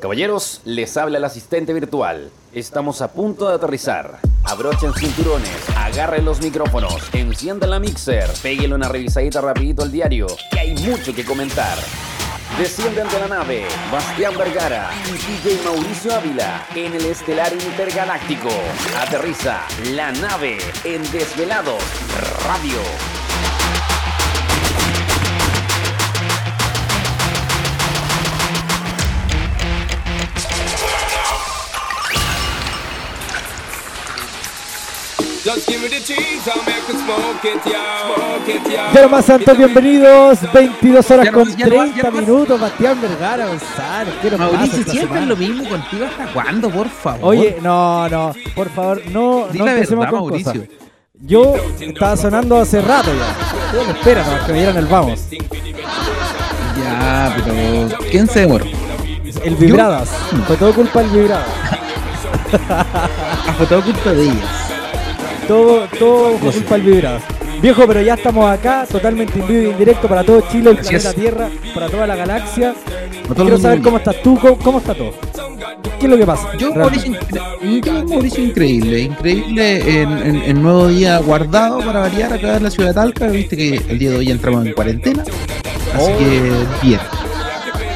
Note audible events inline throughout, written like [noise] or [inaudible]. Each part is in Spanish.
Caballeros, les habla el asistente virtual. Estamos a punto de aterrizar. Abrochen cinturones, agarren los micrófonos, enciendan la mixer, péguenle una revisadita rapidito al diario, que hay mucho que comentar. Descienden de la nave Bastián Vergara y DJ Mauricio Ávila en el estelar intergaláctico. Aterriza la nave en Desvelados Radio. Ya más santos, bienvenidos. 22 horas con 30 minutos. Bastián Vergara González. ¿Qué nos pasa Mauricio, siempre semana? lo mismo contigo. ¿Hasta cuándo, por favor? Oye, no, no, por favor, no, Di no empecemos verdad, con Mauricio. cosas. Yo estaba sonando hace rato ya. Yo me espera nomás que me dieran el vamos. Ya, pero. ¿Quién se demoró? El vibradas. Fue todo culpa del vibradas. [laughs] Ah, fue todo culpa de ellas. Todo, todo fue culpa del vibradas. Viejo, pero ya estamos acá, totalmente en vivo y en directo para todo Chile, el Así planeta es. Tierra, para toda la galaxia. Quiero saber cómo estás tú, cómo, cómo está todo. ¿Qué es lo que pasa? Yo, Realmente. Mauricio, increíble. Increíble en, en, en nuevo día guardado para variar acá en la ciudad de Talca. Viste que el día de hoy entramos en cuarentena. Así Oh. que, bien.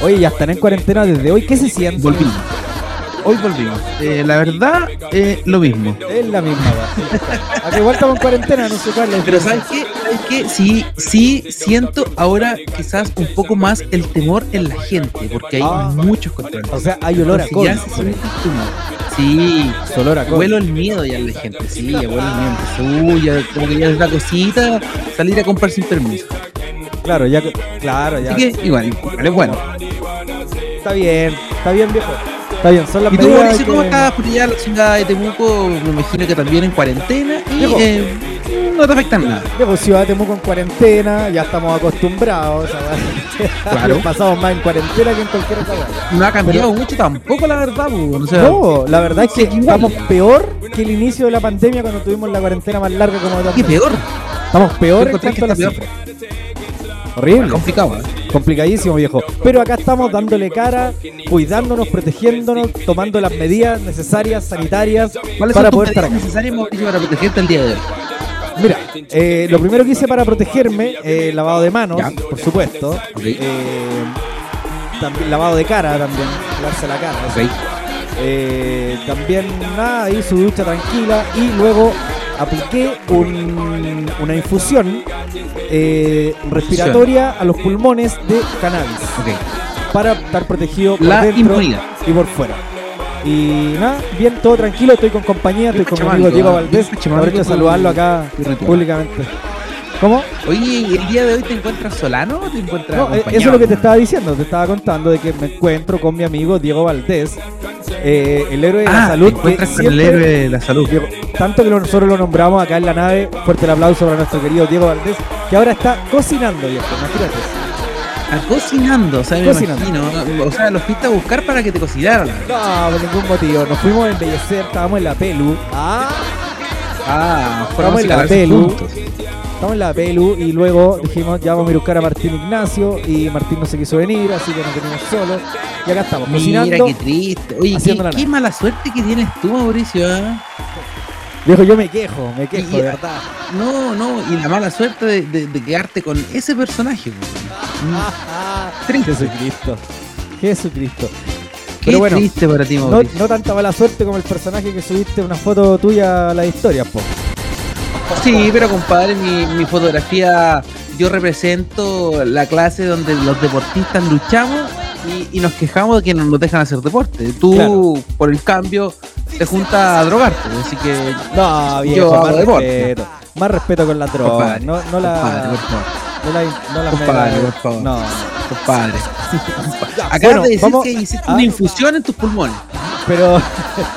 Oye, ya están en cuarentena desde hoy. ¿Qué se siente? Volvimos. Hoy volvimos. Eh, la verdad, eh, lo mismo. Es la misma, va. [laughs] Acá igual estamos en cuarentena, no sé cuál es. Pero. ¿sabes qué? ¿Sabes qué? Sí, sí siento ahora quizás un poco más el temor en la gente, porque hay Ah. muchos controles. O sea, hay olor a COVID. Sí, olor a COVID. huelo el miedo ya en la gente, sí, ya huelo el miedo. Uy, ya, como que ya es la cosita salir a comprar sin permiso. Claro, ya, claro, ya. Así que igual, igual es bueno. Está bien, está bien, viejo. Está bien, son las ¿Y tú, Mauricio, cómo que- estás por allá la chingada de Temuco? Me imagino que también en cuarentena y eh, no te afectan nada. Ciudad de Temuco en cuarentena, ya estamos acostumbrados. a- [laughs] Claro. Pasamos más en cuarentena que en cualquier otra. No ha cambiado mucho tampoco, la verdad. O sea, No, la verdad es que estamos peor que el inicio de la pandemia cuando tuvimos la cuarentena más larga como dos ¿qué peor? Estamos peor en cuanto a la cifra. Horrible. Complicado, ¿eh? Complicadísimo, viejo. Pero acá estamos dándole cara, cuidándonos, protegiéndonos, tomando las medidas necesarias, sanitarias, ¿Cuáles para poder estar acá. necesarias, para protegerte el día de hoy? Mira, eh, lo primero que hice para protegerme, eh, lavado de manos, Ya. por supuesto. También lavado de cara también, lavarse la cara. También nada, ahí su ducha tranquila y luego apliqué un- una infusión eh, respiratoria a los pulmones de cannabis para estar protegido por La dentro inmunidad. y por fuera. Y nada, bien, todo tranquilo, estoy con compañía, estoy con mi amigo Diego. Valdés. De tu- saludarlo acá públicamente. ¿Cómo? Oye, ¿y el día de hoy te encuentras solano o te encuentras No, eh, acompañado? eso es lo que te estaba diciendo, te estaba contando de que me encuentro con mi amigo Diego Valdés, eh, el héroe de la Ah, salud. te encuentras que el héroe de la salud. Diego, tanto que nosotros lo nombramos acá en la nave, fuerte el aplauso para nuestro querido Diego Valdés, que ahora está cocinando, viejo, imagínate. Cocinando, o sea, me Cocinando. imagino. O sea, los fuiste a buscar para que te cocinaran. No, por ningún motivo, nos fuimos a embellecer, estábamos en la pelu. Ah, Ah, Estamos en la pelu. juntos. Estamos en la pelu y luego dijimos ya vamos a ir a buscar a Martín Ignacio y Martín no se quiso venir, así que nos venimos solos. Y acá estamos, Mira, cocinando. qué triste. Oye, qué, qué mala suerte que tienes tú, Mauricio. ¿eh? Viejo, yo me quejo, me quejo, Y- de verdad. No, no, y la mala suerte de, de- de quedarte con ese personaje. [laughs] Jesucristo. Jesucristo. Qué Pero bueno, triste para ti, No, Mauricio. no tanta mala suerte como el personaje que subiste una foto tuya a la historia, po. Sí, pero compadre, mi, mi fotografía, yo represento la clase donde los deportistas luchamos y, y nos quejamos de que no nos dejan hacer deporte. Tú, Claro. por el cambio, te juntas a drogarte, así que... No, viejo, Yo más respeto. Más respeto con la droga. No, no la. Compadre, por favor. no la, no la Compadre, mega- por favor. No. Compadre. [laughs] Acabas bueno, de decir vamos- que hiciste ah, una infusión en tus pulmones Pero.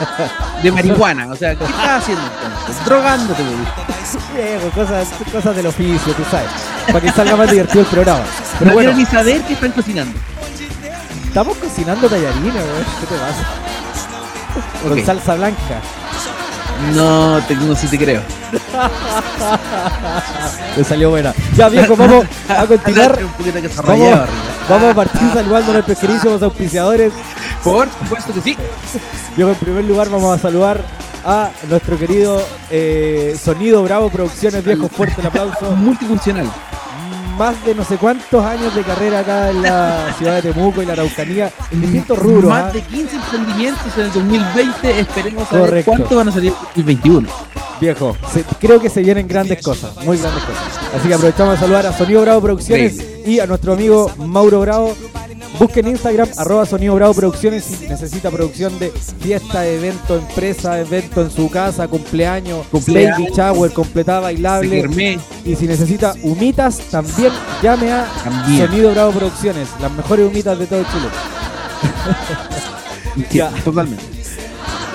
[laughs] de marihuana. O sea, ¿qué [laughs] estás haciendo entonces? Drogándote. Viejo, cosas, cosas del oficio, tú sabes. Para que salga más divertido el programa. Pero No bueno, quiero ni saber qué están cocinando. Estamos cocinando tallarines, weón. ¿Qué te pasa? Con salsa blanca. No, te, no, sí te creo. Me salió buena. Ya, viejo, vamos a continuar. Vamos, a partir saludando a nuestros queridísimos auspiciadores Por supuesto que sí. Yo en primer lugar vamos a saludar a nuestro querido eh, Sonido Bravo Producciones, viejo fuerte el aplauso. Multifuncional. Más de no sé cuántos años de carrera acá en la [laughs] ciudad de Temuco y la Araucanía, en distintos rubros. Más ¿ah? de 15 emprendimientos en el 2020. Esperemos saber Correcto. cuántos van a salir en el 2021. Viejo, se- creo que se vienen grandes cosas, muy grandes cosas. Así que aprovechamos de saludar a Sonido Bravo Producciones y a nuestro amigo Mauro Bravo. Busquen Instagram, arroba Sonido Bravo Producciones si necesita producción de fiesta, evento, empresa, evento en su casa, cumpleaños, Cumpleaños. baby shower, completada bailable. Y si necesita humitas, también llame a También. Sonido Bravo Producciones, las mejores humitas de todo Chile. Sí, [laughs] Ya. Totalmente.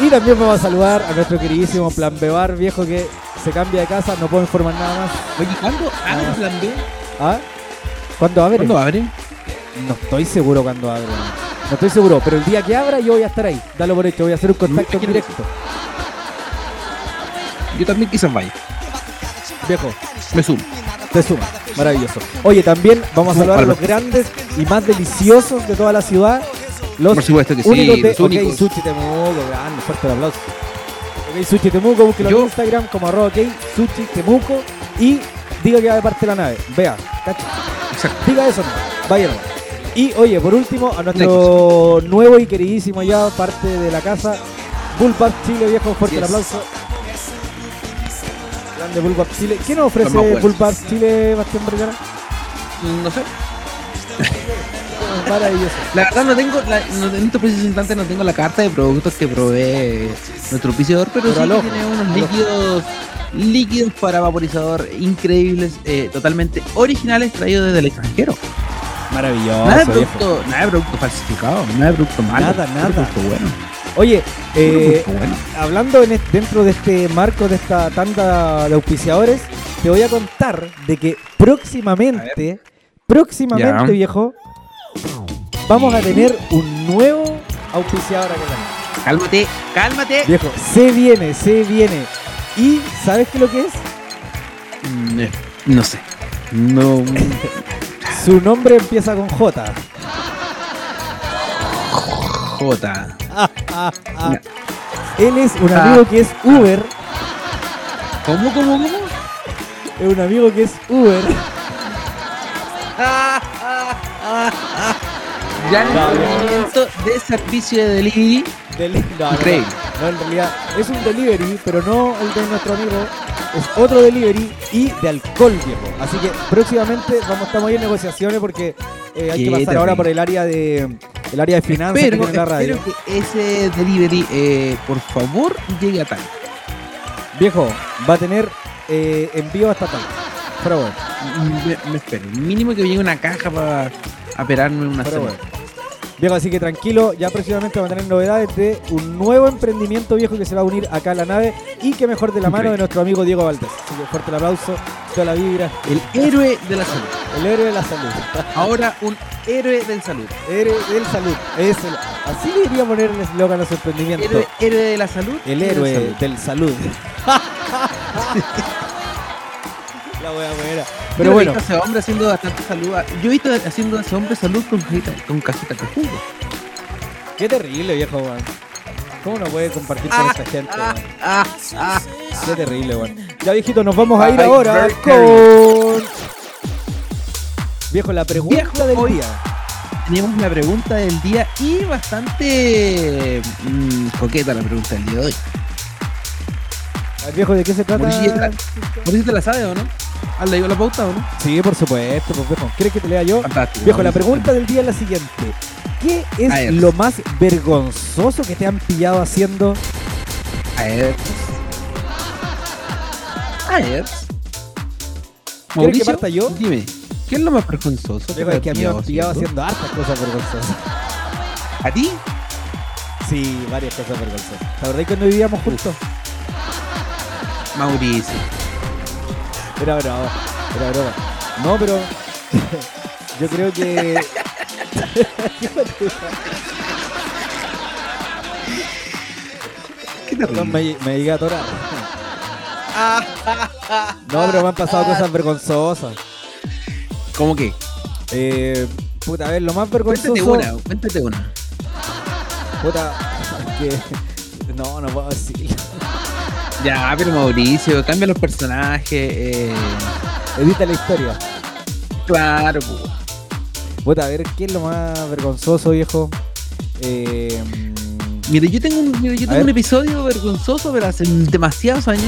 Y también vamos a saludar a nuestro queridísimo Plan Bebar, viejo que se cambia de casa, no puedo informar nada más. Oye, ¿cuándo abre Ah. Plan B? ¿Ah? ¿Cuándo abre? ¿Cuándo abre? No estoy seguro cuándo abre. No estoy seguro, pero el día que abra yo voy a estar ahí. Dalo por hecho, voy a hacer un contacto Imagínate. directo. Yo también quizás vaya. Viejo, Me sumo. te suma. Maravilloso. Oye, también vamos a saludar a los grandes y más deliciosos de toda la ciudad. Los Por supuesto que sí, únicos de los OK únicos. Sushi Temuco. Grande, fuerte el aplauso. OK Sushi Temuco, búsquelo en Instagram como arroba OK Sushi Temuco y diga que va de parte de la nave. Vea, cacha. Diga eso, no. Vaya. Y oye, por último, a nuestro nuevo y queridísimo ya parte de la casa, Bullpup Chile, viejo, fuerte el Así es. aplauso. Grande Bullpup Chile. ¿Qué nos ofrece. Bullpup Chile, Bastián Vergara? No sé. Maravilloso. [laughs] La verdad no tengo, la, no, en estos precisos instantes no tengo la carta de productos que provee nuestro auspiciador, pero, Pero sí tiene unos líquidos, líquidos para vaporizador increíbles, eh, totalmente originales, traídos desde el extranjero. Maravilloso. nada, de viejo. producto, nada de producto falsificado, nada de producto malo. Nada, nada. producto bueno. Oye, eh, bueno. hablando en dentro de este marco de esta tanda de auspiciadores, te voy a contar de que próximamente, próximamente, Ya. viejo, vamos a tener un nuevo auspiciador acá nave. Cálmate, cálmate. Viejo, se viene, se viene. ¿Y sabes qué es lo que es? Mm, eh, No sé. No. [laughs] Su nombre empieza con J. Jota. [laughs] Él es un Ah. amigo que es Uber. ¿Cómo, cómo, cómo? Es un amigo que es Uber. Gran No, no. emprendimiento de servicio de delivery. Del- no, no, en realidad es un delivery, pero no el de nuestro amigo. Es otro delivery y de alcohol, viejo. Así que próximamente vamos, estamos ahí en negociaciones porque eh, hay que pasar terrible. ahora por el área de el área de finanzas que Pero tiene la radio. espero que ese delivery, eh, por favor, llegue a tal. Viejo, va a tener eh, envío hasta tal. Pero bueno, Me, me espero. Mínimo que llegue una caja para operarme una semana. bueno. Viejo, así que tranquilo, ya próximamente vamos a tener novedades de un nuevo emprendimiento viejo que se va a unir acá a la nave y que mejor de la mano de nuestro amigo Diego Valdés. Así que fuerte el aplauso, toda la vibra, El héroe de la salud. el héroe de la salud. Ahora un héroe del salud. Héroe del salud. Es el- así le iría poner el eslogan a su emprendimiento. Héroe, héroe de la salud. el y del héroe salud. del salud. [laughs] la wea buena. Pero bueno, ese hombre haciendo bastante salud. Yo he visto haciendo a ese hombre salud con cajita, con cajita de jugo. qué terrible, viejo, weón. ¿Cómo no puede compartir con esta gente, weón? Ah, ah. Qué terrible, weón. Ya, viejito, nos vamos a ir Ay, ahora con. Viejo, la pregunta Viejo, del hoy- día. Tenemos la pregunta del día y bastante mm, coqueta la pregunta del día de hoy. A ver, Viejo, ¿de qué se trata? Mauricio, ¿ya te la- ¿Por si te la sabes o no? ¿Has leído la pauta o no? Sí, por supuesto, pues, viejo. ¿Quieres que te lea yo? Fantástico. Viejo, la pregunta del día es la siguiente. ¿Qué es lo más vergonzoso que te han pillado haciendo? A ver. A ver. ¿Quieres que parta yo? Dime, ¿qué es lo más vergonzoso que Viejo, es que a mí me han pillado haciendo? haciendo hartas cosas vergonzosas. ¿A ti? Sí, varias cosas vergonzosas. ¿Te acordás cuando vivíamos juntos? Mauricio. Era broma, era broma. No, pero [laughs] yo creo que... [laughs] ¿Qué pasa? ¿Qué Perdón, me, me llegué a atorar. No, pero me han pasado cosas vergonzosas. ¿Cómo que? Eh, puta, a ver, lo más Cuéntate vergonzoso... una, cuéntate una. Puta, [laughs] que. No, no puedo decir. Ya, pero Mauricio, cambia los personajes. Eh, Edita la historia. claro. Puta, a ver, ¿qué es lo más vergonzoso, viejo? Eh, Mire, yo tengo un, mire, yo A tengo ver. un episodio vergonzoso, pero hace demasiados años.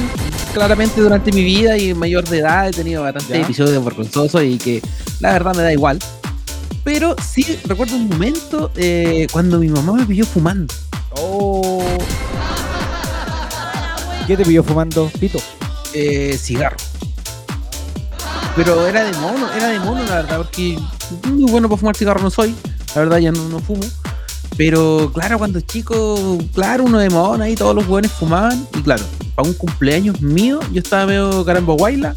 Claramente durante mi vida y mayor de edad he tenido bastantes episodios vergonzosos y que la verdad me da igual. Pero sí recuerdo un momento eh, cuando mi mamá me pilló fumando. oh. ¿Qué te pilló fumando, Pito? eh, cigarro. Pero era de mono, era de mono la verdad, porque muy bueno para fumar cigarro no soy. La verdad ya no, no fumo. Pero claro, cuando chico, claro, uno de mono ahí, todos los buenos fumaban. Y claro, para un cumpleaños mío, yo estaba medio caramba guayla.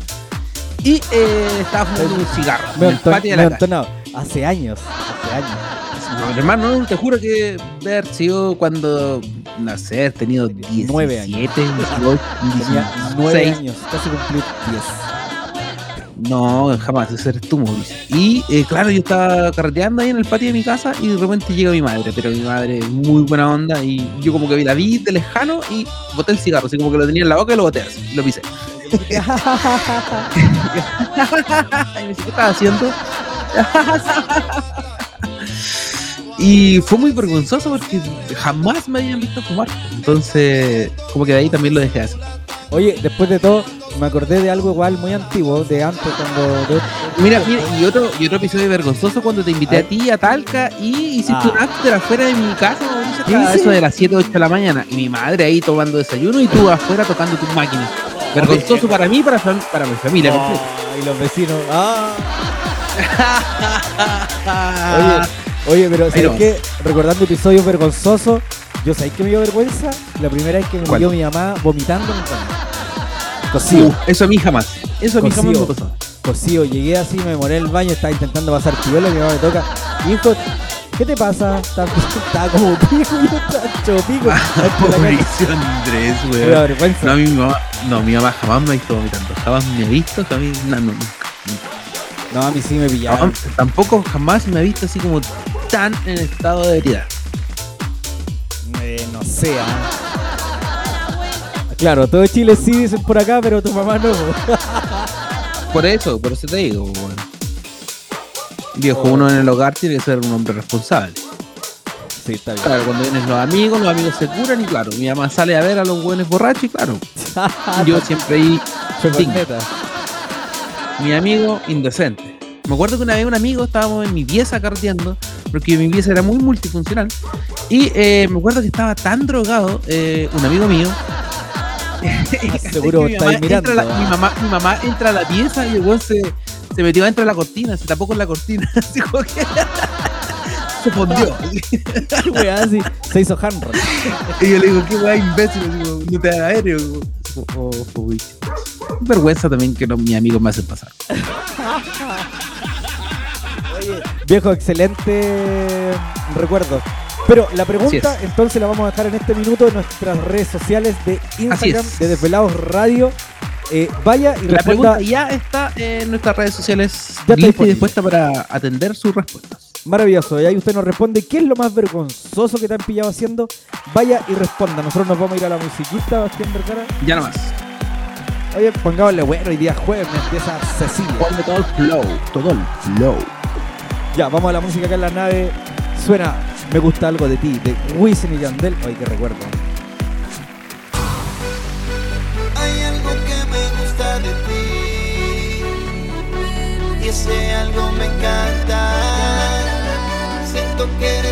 Y eh, estaba fumando un cigarro. en el patio de la casa. Hace años, hace años. No, hermano, te juro que debe haber sido cuando, no sé, he tenido 17, Nueve años. 18, [laughs] Tenía nueve 16. años, casi cumplí 10. No, jamás, ese eres tú, Mauricio. Y eh, claro, yo estaba carreteando ahí en el patio de mi casa y de repente llega mi madre, pero mi madre muy buena onda y yo como que la vi de lejano y boté el cigarro, así como que lo tenía en la boca y lo boté así, y lo pisé. y me dice, ¿qué estás haciendo? [laughs] y fue muy vergonzoso porque jamás me habían visto fumar. Entonces, como que de ahí también lo dejé así. Oye, después de todo, me acordé de algo igual muy antiguo, de antes cuando... de- Mira, mira, y otro, y otro episodio vergonzoso cuando te invité A a, ti a Talca y hiciste Ah. un after afuera de mi casa, Mauricio, ¿Qué hasta hice? eso de las 7, 8 de la mañana. Y mi madre ahí tomando desayuno y tú afuera tocando tu máquina. Vergonzoso para mí y para, para mi familia. Oh, y los vecinos... Ah. [laughs] Oye, oye, pero ¿sabes qué? Recordando episodios vergonzosos, yo sabéis que me dio vergüenza la primera vez que me ¿Cuál? vio mi mamá vomitando en el. Cocido, Uh, eso a mí jamás. Eso a mí jamás me Cocido. pasó. cocido. Llegué así, me demoré en el baño, estaba intentando pasar chivuelo y mi mamá me toca. Hijo, ¿qué te pasa? Estaba, estaba como pico, yo estaba hecho pico. Dentro de la casa. Mauricio Andrés, weón. vergüenza. No, a mí mi mamá, no, mi mamá jamás me ha visto vomitando. Jamás me ha visto, jamás, no, no, No, a mí sí me. Jamás- tampoco jamás me ha visto así como tan en estado de ebriedad. Eh, no sé, ah. Claro, todo Chile sí dicen por acá, pero tu mamá no. Por eso, por eso te digo, weón. Viejo, uno en el hogar tiene que ser un hombre responsable. Sí, está bien. Claro, cuando vienen los amigos, los amigos se curan y claro, mi mamá sale a ver a los buenos borrachos y claro, [laughs] yo siempre ahí. Mi amigo indecente. Me acuerdo que una vez un amigo estábamos en mi pieza carteando, porque mi pieza era muy multifuncional, y eh, me acuerdo que estaba tan drogado, eh, un amigo mío. [laughs] seguro mi estáis mirando, la- mi, mamá, mi mamá entra a la pieza y weón se, se metió dentro de la cortina, se tapó con la cortina, [laughs] así como que [laughs] se weá, así. Se hizo handroll. Y yo le digo, qué weá imbécil, como, no te da aéreo. Oh, oh. Vergüenza también que no, mis amigos me hacen pasar. Viejo, excelente recuerdo. Pero la pregunta, entonces la vamos a dejar en este minuto en nuestras redes sociales de Instagram, de Desvelados Radio. Eh, vaya y La responda. pregunta ya está en nuestras redes sociales Ya está lista y dispuesta para atender sus respuestas. Maravilloso. Y ahí usted nos responde qué es lo más vergonzoso que te han pillado haciendo. Vaya y responda. Nosotros nos vamos a ir a la musiquita, Bastián Vergara. Ya nomás. Oye, pongámosle bueno, hoy día jueves me empieza Cecilia. Ponle todo el flow, todo el flow. Ya, vamos a la música acá en la nave. Suena Me gusta algo de ti, de Wisin y Yandel. Ay, qué recuerdo. Hay algo que me gusta de ti y ese algo me encanta. Siento que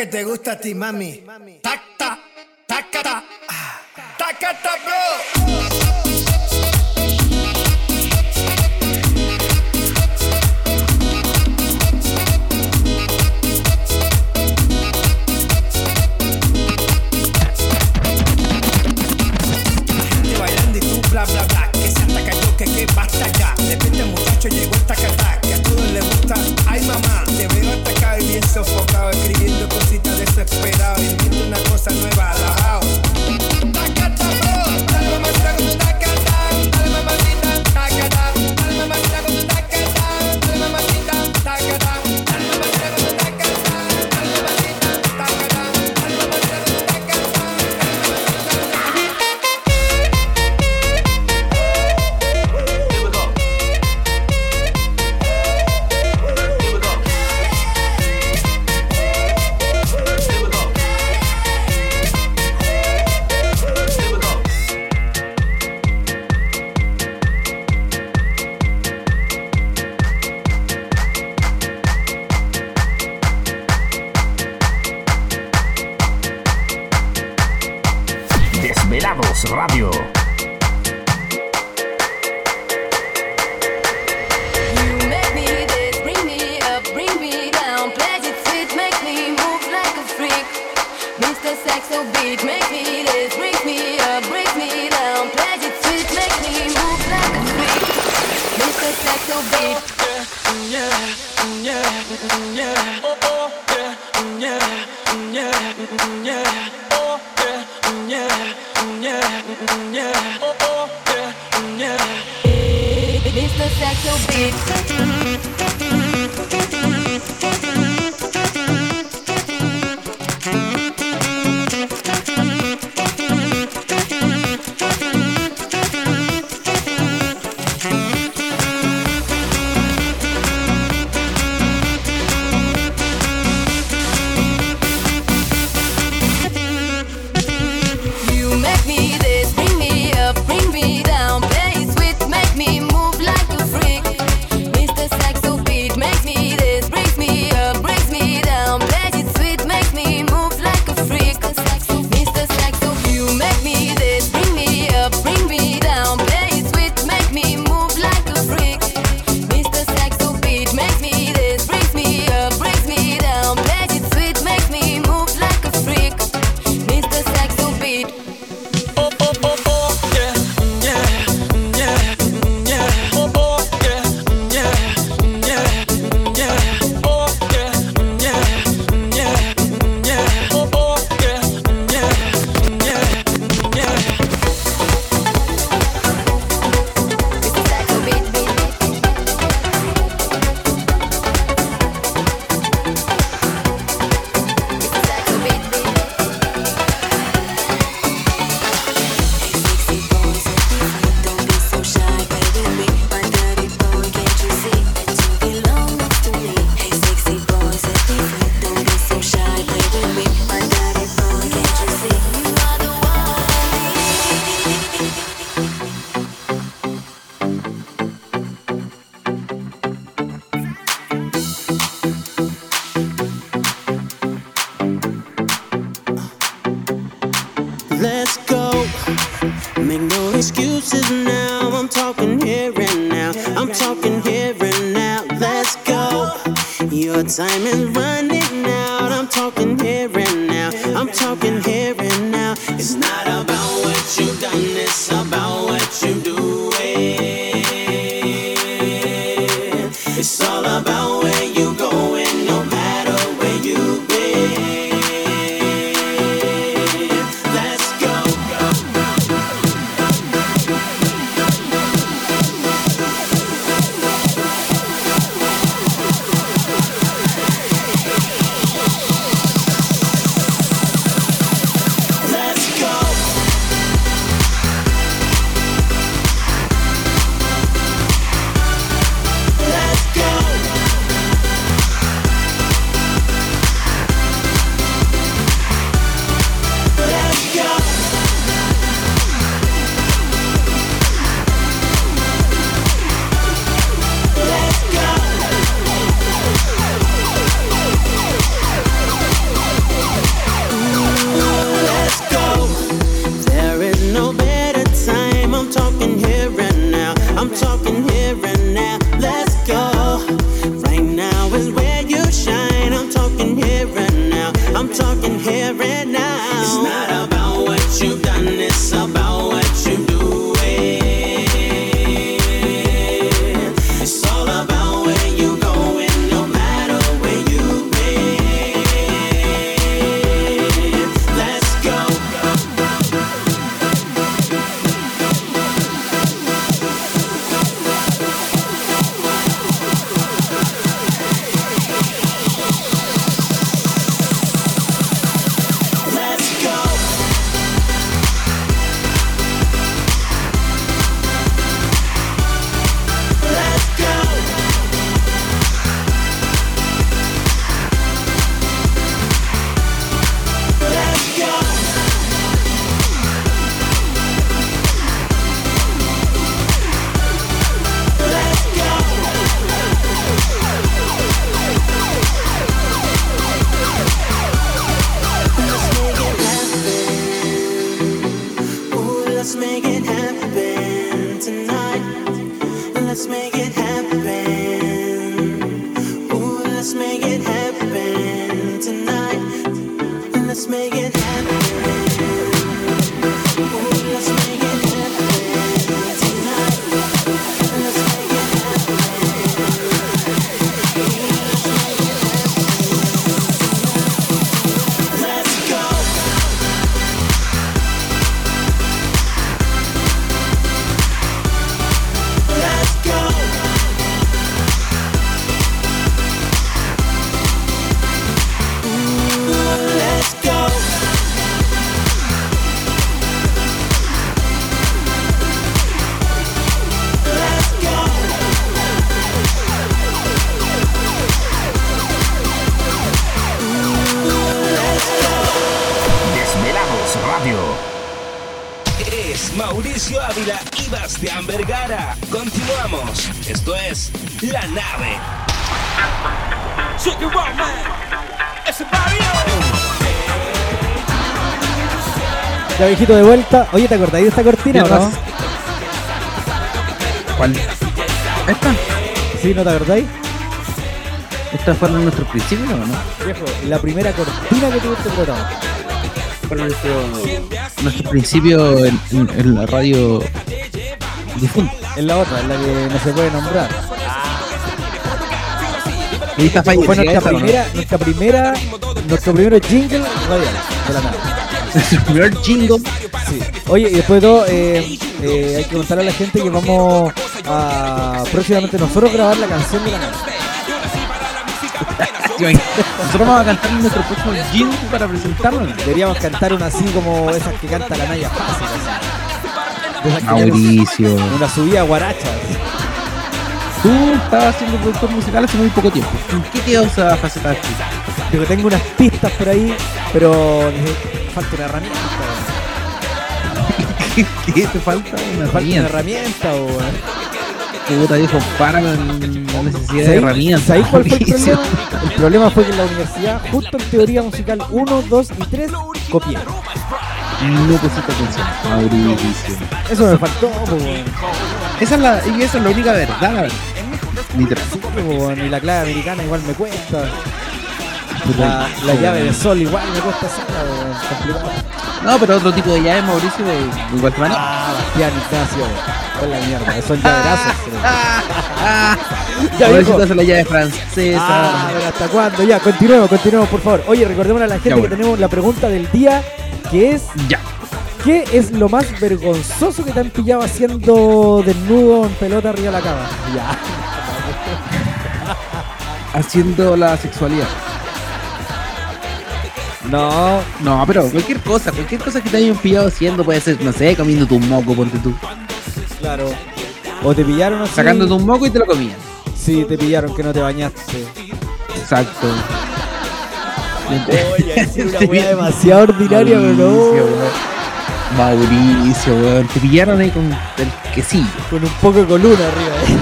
que te gusta a ti, mami. De vuelta. Oye, ¿te acordáis de esta cortina o no? ¿Cuál? ¿Esta? Sí, ¿no te acordáis? ¿Esta fue nuestro principio o no? Viejo, la primera cortina que tuvo este programa. Fue nuestro, nuestro principio en, en- en la radio difunta. Es la otra, es la que no se puede nombrar. Y esta Fue fallecida, nuestra esa, ¿o no? primera, nuestra primera, nuestro primero jingle radial de la. Nuestro [laughs] primer jingle. Sí. Oye, y después de todo, eh, eh, hay que contarle a la gente que vamos a próximamente nosotros grabar la canción de la nave. [laughs] Nosotros vamos a cantar nuestro próximo jingle para presentarlo. Deberíamos cantar una así como esas que canta la Naya Fácil. Mauricio. Una subida guaracha. Tú estabas siendo productor musical hace muy poco tiempo. ¿En qué quedó esa faceta artística? Digo, tengo unas pistas por ahí, pero falta una herramienta. [laughs] ¿Qué, qué te falta? Una falta una herramienta. herramienta, weón. Puta viejo, para con la necesidad de ¿Sabéis- herramientas. ¿Sabéis cuál fue el problema? El problema fue que en la universidad, justo en teoría musical 1, 2 y 3, copié. No pusiste atención. Eso me faltó. Esa es la, y esa es la única verdad. Literal. Y la clave americana igual me cuesta. La, la llave de sol igual me cuesta hacerla. No, pero otro tipo de llave, Mauricio, de de manera. Ah, Bastián Ignacio. Con la mierda. Eso es llaverazo. Ya, Mauricio hace la llave francesa. Ah, pero ¿hasta cuándo? Ya, continuemos, continuemos, por favor. Oye, recordemos a la gente Ya, que tenemos la pregunta del día, que es Ya. ¿qué es lo más vergonzoso que te han pillado haciendo desnudo en pelota arriba de la cama? Ya. Haciendo la sexualidad. No, No, pero cualquier cosa, cualquier cosa que te hayan pillado haciendo puede ser, no sé, comiendo tu moco, ponte tú. claro. O te pillaron así. Sacándote un moco y te lo comían. Sí, te pillaron que no te bañaste. Exacto. Oye, es una [laughs] wea demasiado ordinaria, pero Mauricio, no. weón. Mauricio, weón. Te pillaron ahí con el quesillo. Con un poco de coluna arriba. ¿eh?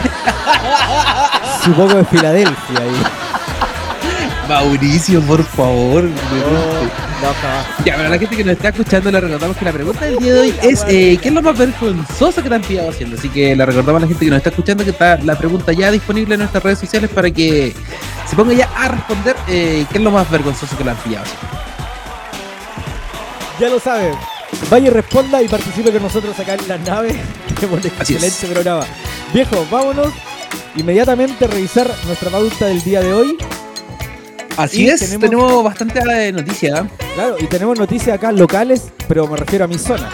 [laughs] Su poco de Filadelfia ahí. [laughs] Mauricio, por favor. No, no. Ya, pero a la gente que nos está escuchando le recordamos que la pregunta del día de hoy es eh, ¿qué es lo más vergonzoso que te han pillado haciendo? Así que le recordamos a la gente que nos está escuchando que está la pregunta ya disponible en nuestras redes sociales para que se ponga ya a responder eh, qué es lo más vergonzoso que le han pillado. Ya lo saben. Vaya y responda y participe con nosotros acá en la nave. [laughs] Tenemos un Así es. excelente programa. Viejo, vámonos inmediatamente a revisar nuestra pauta del día de hoy. Así Y es, tenemos- tenemos, bastante eh, noticia. ¿eh? Claro, y tenemos noticias acá locales, pero me refiero a mi zona.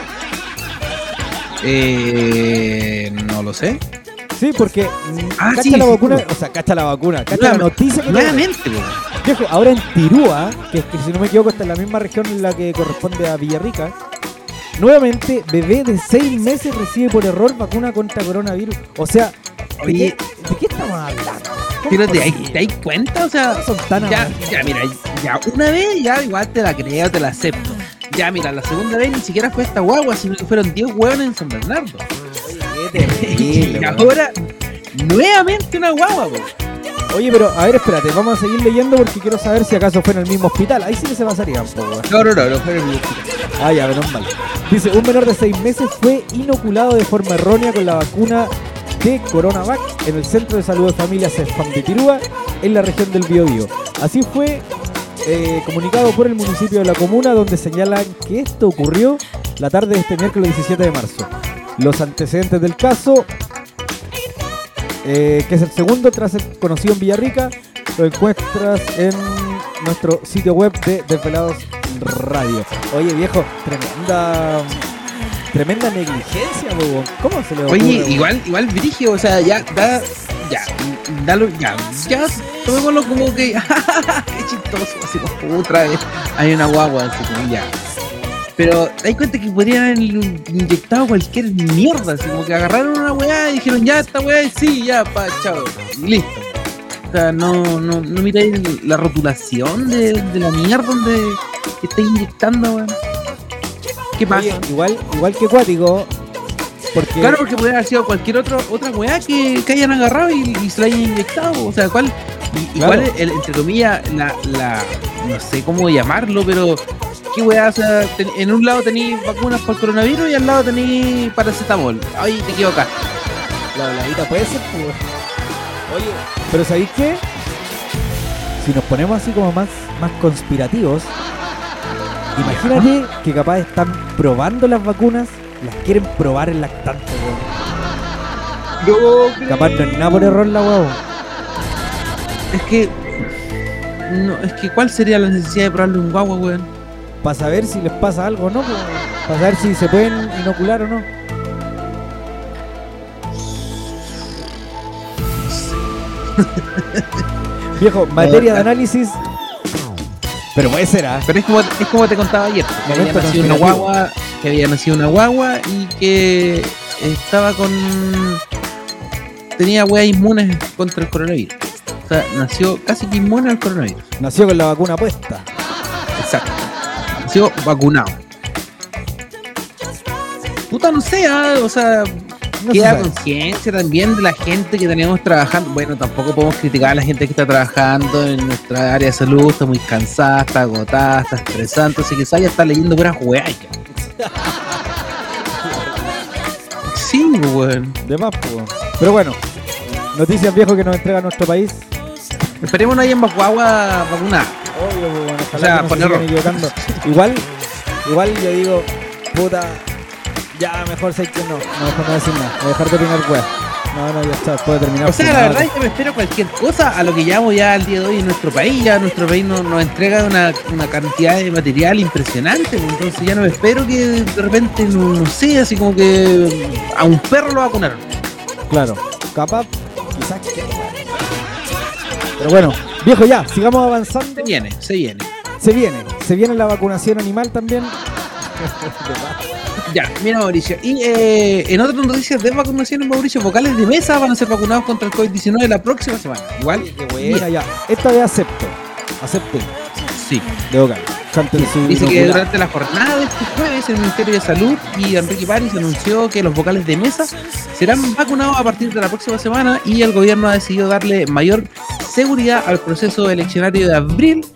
Eh, no lo sé. Sí, porque mm, Ah, cacha sí, la sí, vacuna, sí. o sea, cacha la vacuna, cacha la noticia que po. Viejo, ahora en Tirúa, que, que si no me equivoco está en la misma región en la que corresponde a Villarrica, nuevamente bebé de 6 meses recibe por error vacuna contra coronavirus. O sea, ¿de, qué, de qué estamos hablando? ¿Cómo Pero te? ¿te das cuenta? O sea, Son tan ya, ya, mira, ya una vez ya igual te la creo, te la acepto. Ya, mira, la segunda vez ni siquiera fue esta guagua, sino que fueron 10 hueones en San Bernardo. Terrible, y ahora, nuevamente una guagua, po. Oye, pero a ver, espérate, vamos a seguir leyendo porque quiero saber si acaso fue en el mismo hospital. Ahí sí que se pasarían, po. No, no, no, no fue en el hospital. Ah, ya, menos mal. Dice, un menor de 6 meses fue inoculado de forma errónea con la vacuna de Coronavac en el Centro de Salud de Familia CESFAM de Tirúa, en la región del Biobío. Así fue eh, comunicado por el municipio de la comuna, donde señalan que esto ocurrió la tarde de este miércoles 17 de marzo. Los antecedentes del caso, eh, que es el segundo tras el conocido en Villarrica, lo encuentras en nuestro sitio web de Desvelados Radio. Oye, viejo, tremenda tremenda negligencia, bobo. ¿Cómo se le ocurre? Oye, igual, igual Virigio, o sea, ya, da, ya, dalo, ya, ya, tomémoslo como que, [laughs] qué chistoso, así como otra vez, hay una guagua, así como ya. Pero das cuenta que podrían haber inyectado cualquier mierda, así como que agarraron una weá y dijeron, ya, esta weá, sí, ya, pa, chao, y listo. O sea, no, no, no miráis la rotulación de, de la mierda donde estáis inyectando, weón. ¿Qué pasa? Oye, igual, igual que cuático, porque Claro, porque podría haber sido cualquier otro, otra weá que, que hayan agarrado y, y se la hayan inyectado. O sea, ¿cuál? y- Claro. Igual, el- entre comillas, la, la. No sé cómo llamarlo, pero. ¿Qué weá? O sea, ten- en un lado tenéis vacunas el coronavirus y al lado tenéis paracetamol. Ay, te equivocaste. la voladita puede ser, pues. Oye, pero ¿sabéis qué? Si nos ponemos así como más, más conspirativos, imagínate que capaz están probando las vacunas, las quieren probar en lactante, weón. Capaz no es nada por error la weón. Es que. No, es que ¿cuál sería la necesidad de probarle un guagua, weón? Para saber si les pasa algo o no, para saber si se pueden inocular o no. [laughs] Viejo, materia de análisis. Pero puede ser, ¿ah? Pero es como, es como te contaba ayer, que había nacido una guagua, que había nacido una guagua y que estaba con tenía weas inmunes contra el coronavirus. O sea, nació casi que inmune al coronavirus. Nació con la vacuna puesta. Exacto. Nació vacunado. Puta, no sé, ah, o sea, No queda conciencia también de la gente que tenemos trabajando. Bueno, tampoco podemos criticar a la gente que está trabajando en nuestra área de salud, está muy cansada, está agotada, está estresada, entonces quizás ya está leyendo puras weas. Sí, weón. De más, pues. Pero bueno, noticias viejo que nos entrega nuestro país. Esperemos no haya más guagua vacunada. Obvio, pues, bueno, O sea, se equivocando. Igual, igual yo digo, puta, ya mejor sé que no, no mejor no decir nada, dejar de opinar weá. No, no, ya está, puede terminar. O sea, la verdad es que me espero cualquier cosa a lo que llevamos ya al día de hoy en nuestro país. Ya nuestro país nos, nos entrega una, una cantidad de material impresionante. pues, Entonces ya no me espero que de repente, no, no sé, así como que a un perro lo vacunaron. Claro, capaz, quizás que. Pero bueno, viejo, ya, sigamos avanzando. Se viene, se viene. Se viene, se viene la vacunación animal también. Ya, mira Mauricio. Y eh, en otras noticias de vacunación, Mauricio, vocales de mesa van a ser vacunados contra el COVID-19 la próxima semana. Igual, Qué buena, ya. Esta vez acepto. Acepto. sí. De vocal. Su Dice que durante la jornada de este jueves el Ministerio de Salud y Enrique París anunció que los vocales de mesa serán vacunados a partir de la próxima semana y el gobierno ha decidido darle mayor seguridad al proceso eleccionario de abril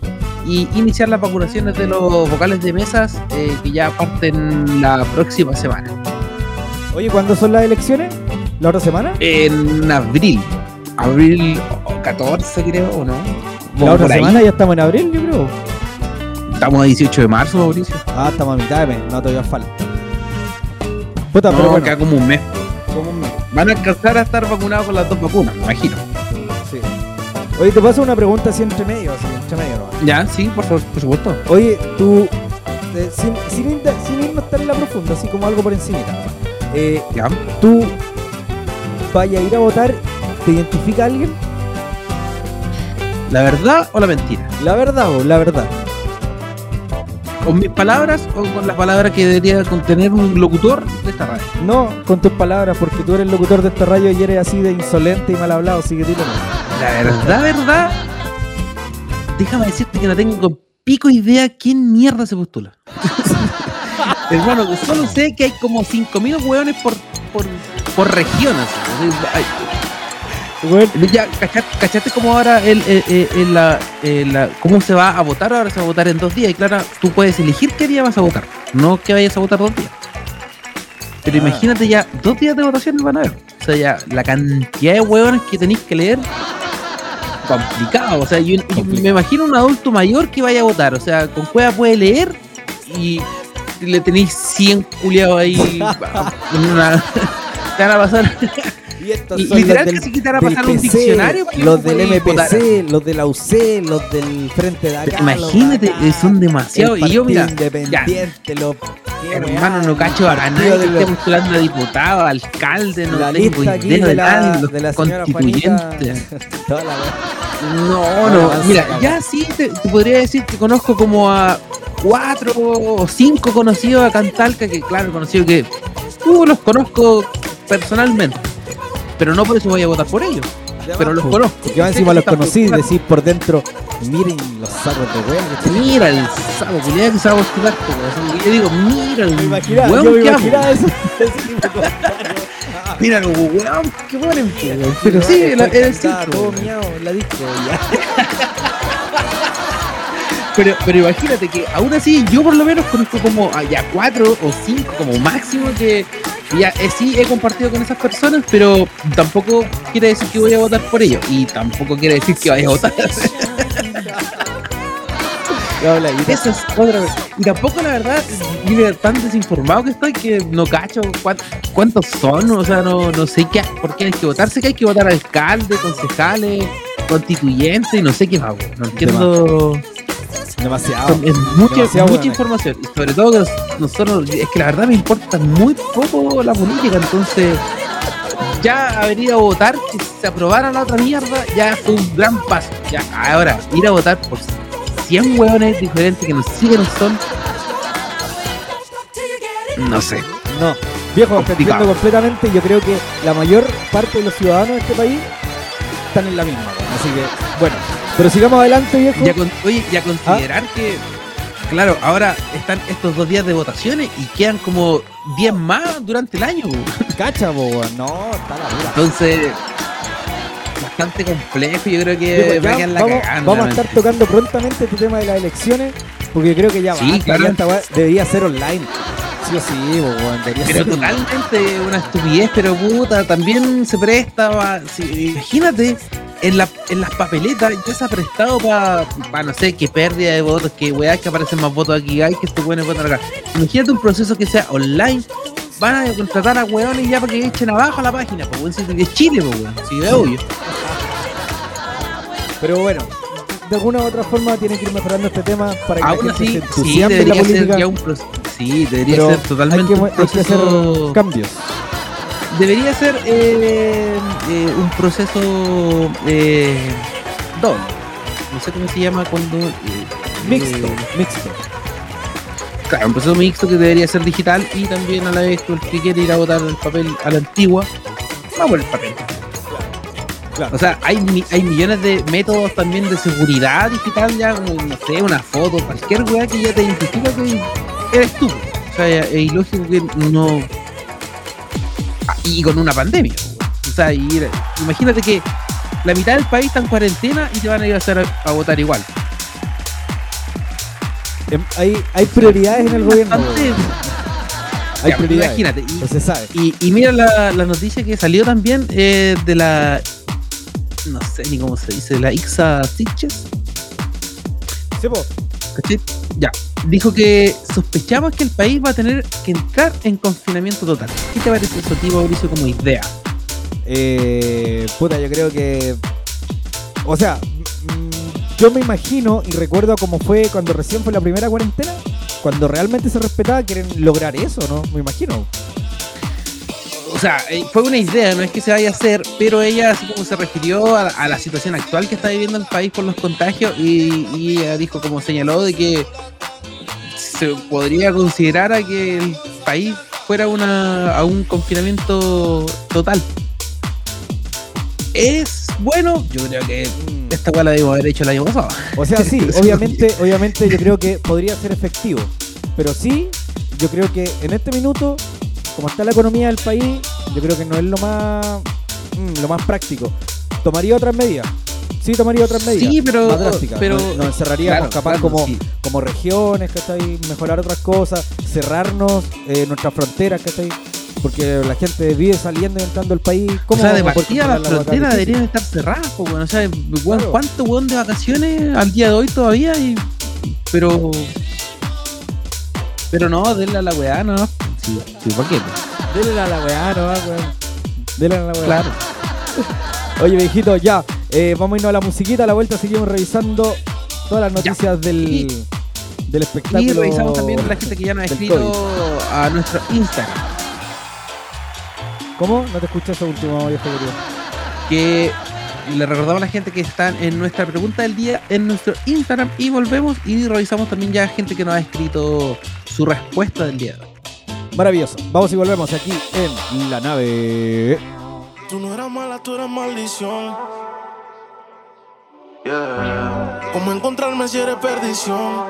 y iniciar las vacunaciones de los vocales de mesas eh, que ya parten la próxima semana. Oye, ¿cuándo son las elecciones? ¿La otra semana? En abril, abril 14 creo, ¿o no? La otra semana ya estamos en abril, yo creo. Estamos a 18 de marzo, Mauricio. Ah, estamos a mitad de mes, no todavía falta. Puta, pero No, bueno, queda como un mes. como un mes. Van a alcanzar a estar vacunados con las dos vacunas, me imagino. Sí. Oye, te paso una pregunta así entre medio, así, entre medio nomás. Ya, sí, por, por supuesto. Oye, tú, eh, sin, sin, ir- sin irnos tan en la profunda, así como algo por encimita. Eh, Ya. tú vaya a ir a votar, ¿te identifica alguien? ¿La verdad o la mentira? La verdad, o la verdad. ¿Con mis palabras o con las palabras que debería contener un locutor de esta radio? No con tus palabras, porque tú eres locutor de este rayo y eres así de insolente y mal hablado, así que dilo. La verdad, verdad. Déjame decirte que no tengo pico idea quién mierda se postula. [laughs] Hermano, solo sé que hay como 5.000 hueones por, por, por región. así. Bueno, Ya, ¿cachaste, cachaste cómo ahora el, el- el- el- la, el- la- cómo se va a votar? Ahora se va a votar en dos días. Y claro, tú puedes elegir qué día vas a votar. No que vayas a votar dos días. Pero Ah. imagínate ya, dos días de votación van a ver. O sea, ya la cantidad de hueones que tenéis que leer. Complicado. O sea, yo, yo me imagino un adulto mayor que vaya a votar. O sea, con cueva puede leer y le tenéis 100 culiados ahí. [laughs] en una- [laughs] te van a pasar. Y estos son literal los a del pasar un PC, diccionario para que los del. MPC, los de la UC, los del Frente de acá. Imagínate, de acá, son demasiado. el Y yo, mira, independiente, los. hermano, no cacho a nadie que de esté postulando a diputado, alcalde, no la tengo idea de de la, nadie, los de la constituyentes. [laughs] Toda la. No, No, no, mira, ya sí te, te podría decir que conozco como a cuatro o cinco conocidos acá en Talca, que claro, conocidos que uh, los conozco personalmente, pero no por eso voy a votar por ellos, pero los conozco. Porque encima los conocí, decís por dentro, miren los sacos de tienen. Mira el sapo culiado que se va a postular, po, weón. yo digo, mira el weón que [laughs] [laughs] comentario. Mira el weón po, weón. pero sí, el weón. miado en la disco, ya. [laughs] Pero, pero imagínate que aún así yo por lo menos conozco como ah, ya cuatro o cinco como máximo que ya eh, sí he compartido con esas personas, pero tampoco quiere decir que voy a votar por ellos y tampoco quiere decir que vaya a votar. [laughs] Y Esa es otra vez. Y tampoco la verdad, mire, tan desinformado que estoy que no cacho cuán- cuántos son, o sea, no, no sé qué, por qué hay que votar. Sé que hay que votar alcalde, concejales, constituyentes y no sé qué más. No entiendo. Demasiado. Es mucha, Demasiado mucha información. Y sobre todo que nos- nosotros, es que la verdad me importa muy poco la política, entonces ya haber ido a votar, que se aprobara la otra mierda, ya fue un gran paso. Ya, ahora, ir a votar por 100 hueones diferentes que nos siguen son. No sé. No, viejo, te entiendo completamente. Yo creo que la mayor parte de los ciudadanos de este país están en la misma. Así que, bueno, pero sigamos adelante, viejo. Ya con- oye, y a considerar que, claro, ahora están estos dos días de votaciones y quedan como 10 más durante el año. Cacha, weón. No, está la dura. Entonces, bastante complejo. Yo creo que Viejo, va a quedar la vamos, cagada. vamos a estar tocando prontamente este tema de las elecciones, porque creo que ya Sí, basta, claro. ya debería ser online. Sí o sí, po, weón, debería Pero ser totalmente una estupidez, pero puta, también se presta pa- sí, imagínate, en, la, en las papeletas ya se ha prestado para, no sé, qué pérdida de votos, que weá, que aparecen más votos aquí, hay que estos weones votan acá. Imagínate un proceso que sea online, van a contratar a weones ya para que echen abajo la página, pues weón, si es Chile, pues weón, sí, es obvio. Pero bueno, de alguna u otra forma tiene que ir mejorando este tema para que Aún la gente así, se sí, en la debería ser política. ya un proceso. Sí, debería pero ser hay totalmente que, hay que hacer proceso. cambios. Debería ser eh, eh, un proceso eh, doble. No sé cómo se llama cuando. eh, Mixto, mixto. claro, un proceso mixto que debería ser digital y también a la vez que el que quiere ir a votar el papel a la antigua, va por el papel. Claro. O sea, hay, hay millones de métodos también de seguridad digital, ya como, no sé, una foto, cualquier weá que ya te identifica que eres tú. O sea, es ilógico que no. Y con una pandemia. O sea, y era- imagínate que la mitad del país está en cuarentena y te van a ir a hacer a, a votar igual. Em, Hay, hay prioridades en el gobierno. Hay Ya, pues, prioridades. imagínate. Y, se sabe. Y, y mira la, la noticia que salió también eh, de la. No sé ni cómo se dice, la Ixa Sitches. Sí, po. ¿cachai? Ya, dijo que sospechamos que el país va a tener que entrar en confinamiento total. ¿Qué te parece eso, tío Mauricio, como idea? Eh, puta, yo creo que. O sea, mm, yo me imagino y recuerdo cómo fue cuando recién fue la primera cuarentena. Cuando realmente se respetaba, quieren lograr eso, ¿no? Me imagino. O sea, eh, fue una idea, no es que se vaya a hacer, pero ella así como se refirió a, a la situación actual que está viviendo el país por los contagios y, y ella dijo, como señaló, de que se podría considerar a que el país fuera una, a un confinamiento total. ¿Es bueno? Yo creo que esta cual la debimos haber hecho el año pasado. O sea, [laughs] sí, obviamente, obviamente yo creo que podría ser efectivo. Pero sí, yo creo que en este minuto, como está la economía del país, yo creo que no es lo más mm, lo más práctico. Tomaría otras medidas. Sí, tomaría otras medidas. Sí, pero- más drásticas. pero- nos, nos encerraríamos claro, capaz claro, como, sí. como regiones, ¿cachai? Mejorar otras cosas, cerrarnos eh, nuestras fronteras, ¿cachai? Porque la gente vive saliendo y entrando al país. O ¿Cómo sea, de partida las la fronteras deberían estar cerradas, po, weón. O sea, Claro. ¿cuánto weón de vacaciones al día de hoy todavía? Y, pero. Pero no, denle a la weá, no. Sí, sí, ¿por qué? Dele a la weá, no, weón. Dele a la weá. Claro. [laughs] Oye, viejito, ya. Eh, vamos a irnos a la musiquita. A la vuelta seguimos revisando todas las noticias del, Y- del espectáculo. Y revisamos también la gente que ya nos ha escrito COVID. a nuestro Instagram. ¿Cómo? No te escuché último, viejo querido. Que le recordamos a la gente que están en nuestra pregunta del día en nuestro Instagram y volvemos y revisamos también ya gente que nos ha escrito su respuesta del día de hoy. Maravilloso. Vamos y volvemos aquí en la nave. Tú no eras mala, tú eras maldición. Yeah. ¿Cómo encontrarme si eres perdición?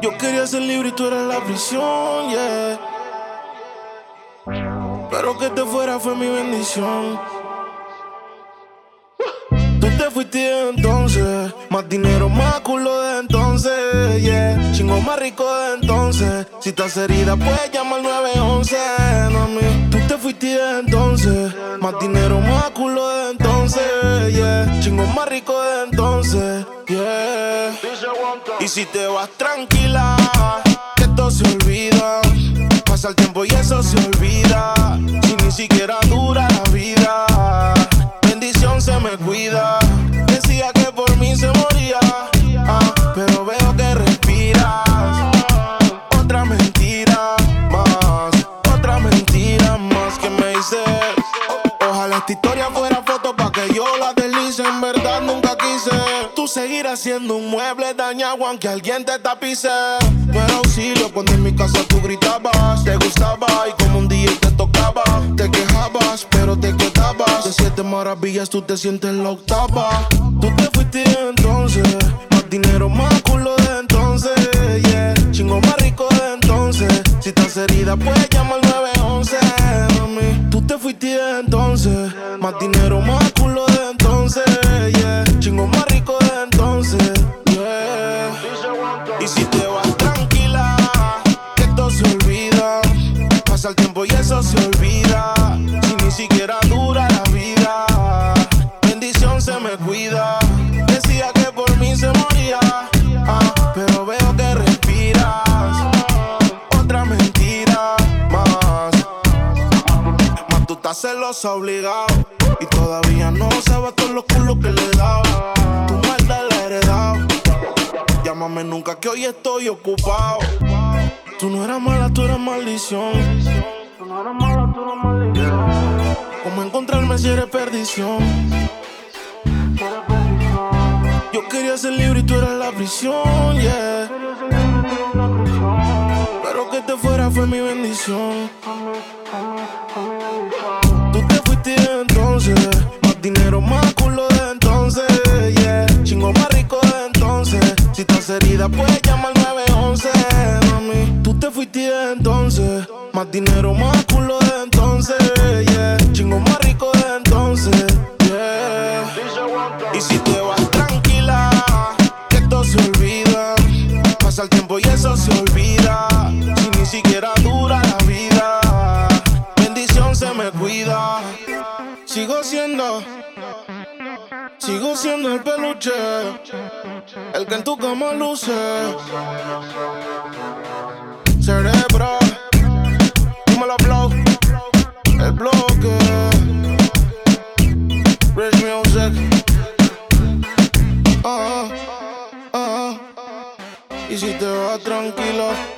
Yo quería ser libre y tú eras la prisión. Pero que te fuera fue mi bendición. Tú te fuiste entonces, más dinero, más culo de entonces, yeah. Chingo más rico de entonces. Si estás herida, puedes llamar 911, mami. Tú te fuiste entonces, más dinero, más culo de entonces, yeah. Chingo más rico de entonces, yeah. Y si te vas tranquila, que esto se olvida. Pasa el tiempo y eso se olvida. Si ni siquiera dura la vida, cuida. Decía que por mí se moría, ah, pero veo que respiras. Otra mentira más, otra mentira más que me dices. Ojalá esta historia fuera foto pa' que yo la deslice. En verdad nunca quise. Tú seguirás siendo un mueble dañado aunque alguien te tapice. No era auxilio cuando en mi casa tú gritabas. Te gustaba y como un día te tocaba. Te quejabas, pero te quedabas. De siete maravillas tú te sientes la octava. Tú te fuiste entonces. Más dinero, más culo de entonces. Yeah. Chingo más rico de entonces. Si estás herida, puedes llamar 911. Mami. Tú te fuiste entonces. Más dinero, más culo de entonces. Yeah. Chingo más rico de entonces. Yeah. Y si te vas tranquila, que esto se olvida. Pasa el tiempo y eso se olvida. Celosa obligado. Y todavía no sabes todos los culos que le he dado. Tu maldad la he heredado. Llámame nunca que hoy estoy ocupado. Tú no eras mala, tú eras maldición. ¿Cómo encontrarme si eres perdición? Yo quería ser libre y tú eras la prisión, yeah. Pero que te fuera fue mi bendición. Te fuiste entonces, más dinero, más culo de entonces, yeah. Chingo más rico de entonces. Si estás herida, puedes llamar 911, mami. Tú te fuiste entonces, más dinero, más culo de entonces, yeah. Chingo más rico de entonces, yeah. Y si te vas tranquila, que esto se olvida. Pasa el tiempo y eso se olvida. Sigo siendo el peluche, el que en tu cama luce. Cerebro, dímelo blow, el bloque. Rich music. Ah, ah, ah. Y si te vas tranquilo.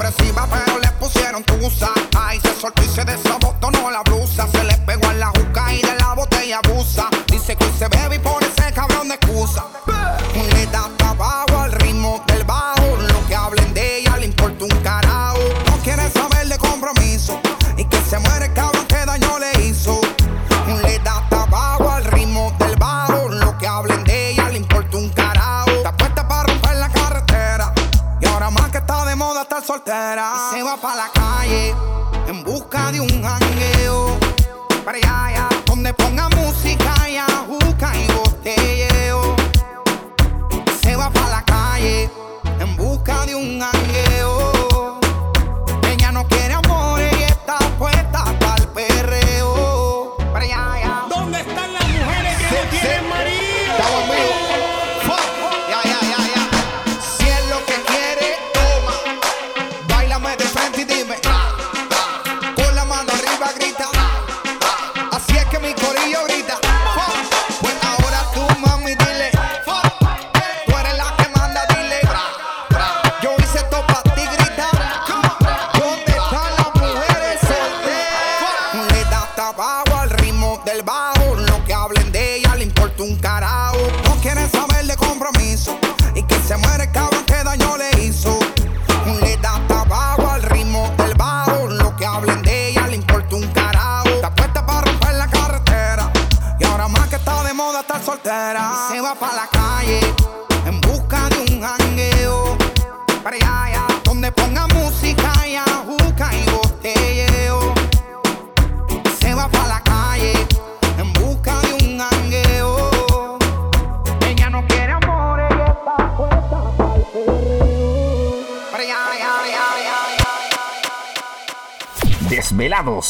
Depresiva, pero le pusieron tusa. Ay, se soltó y se desabotonó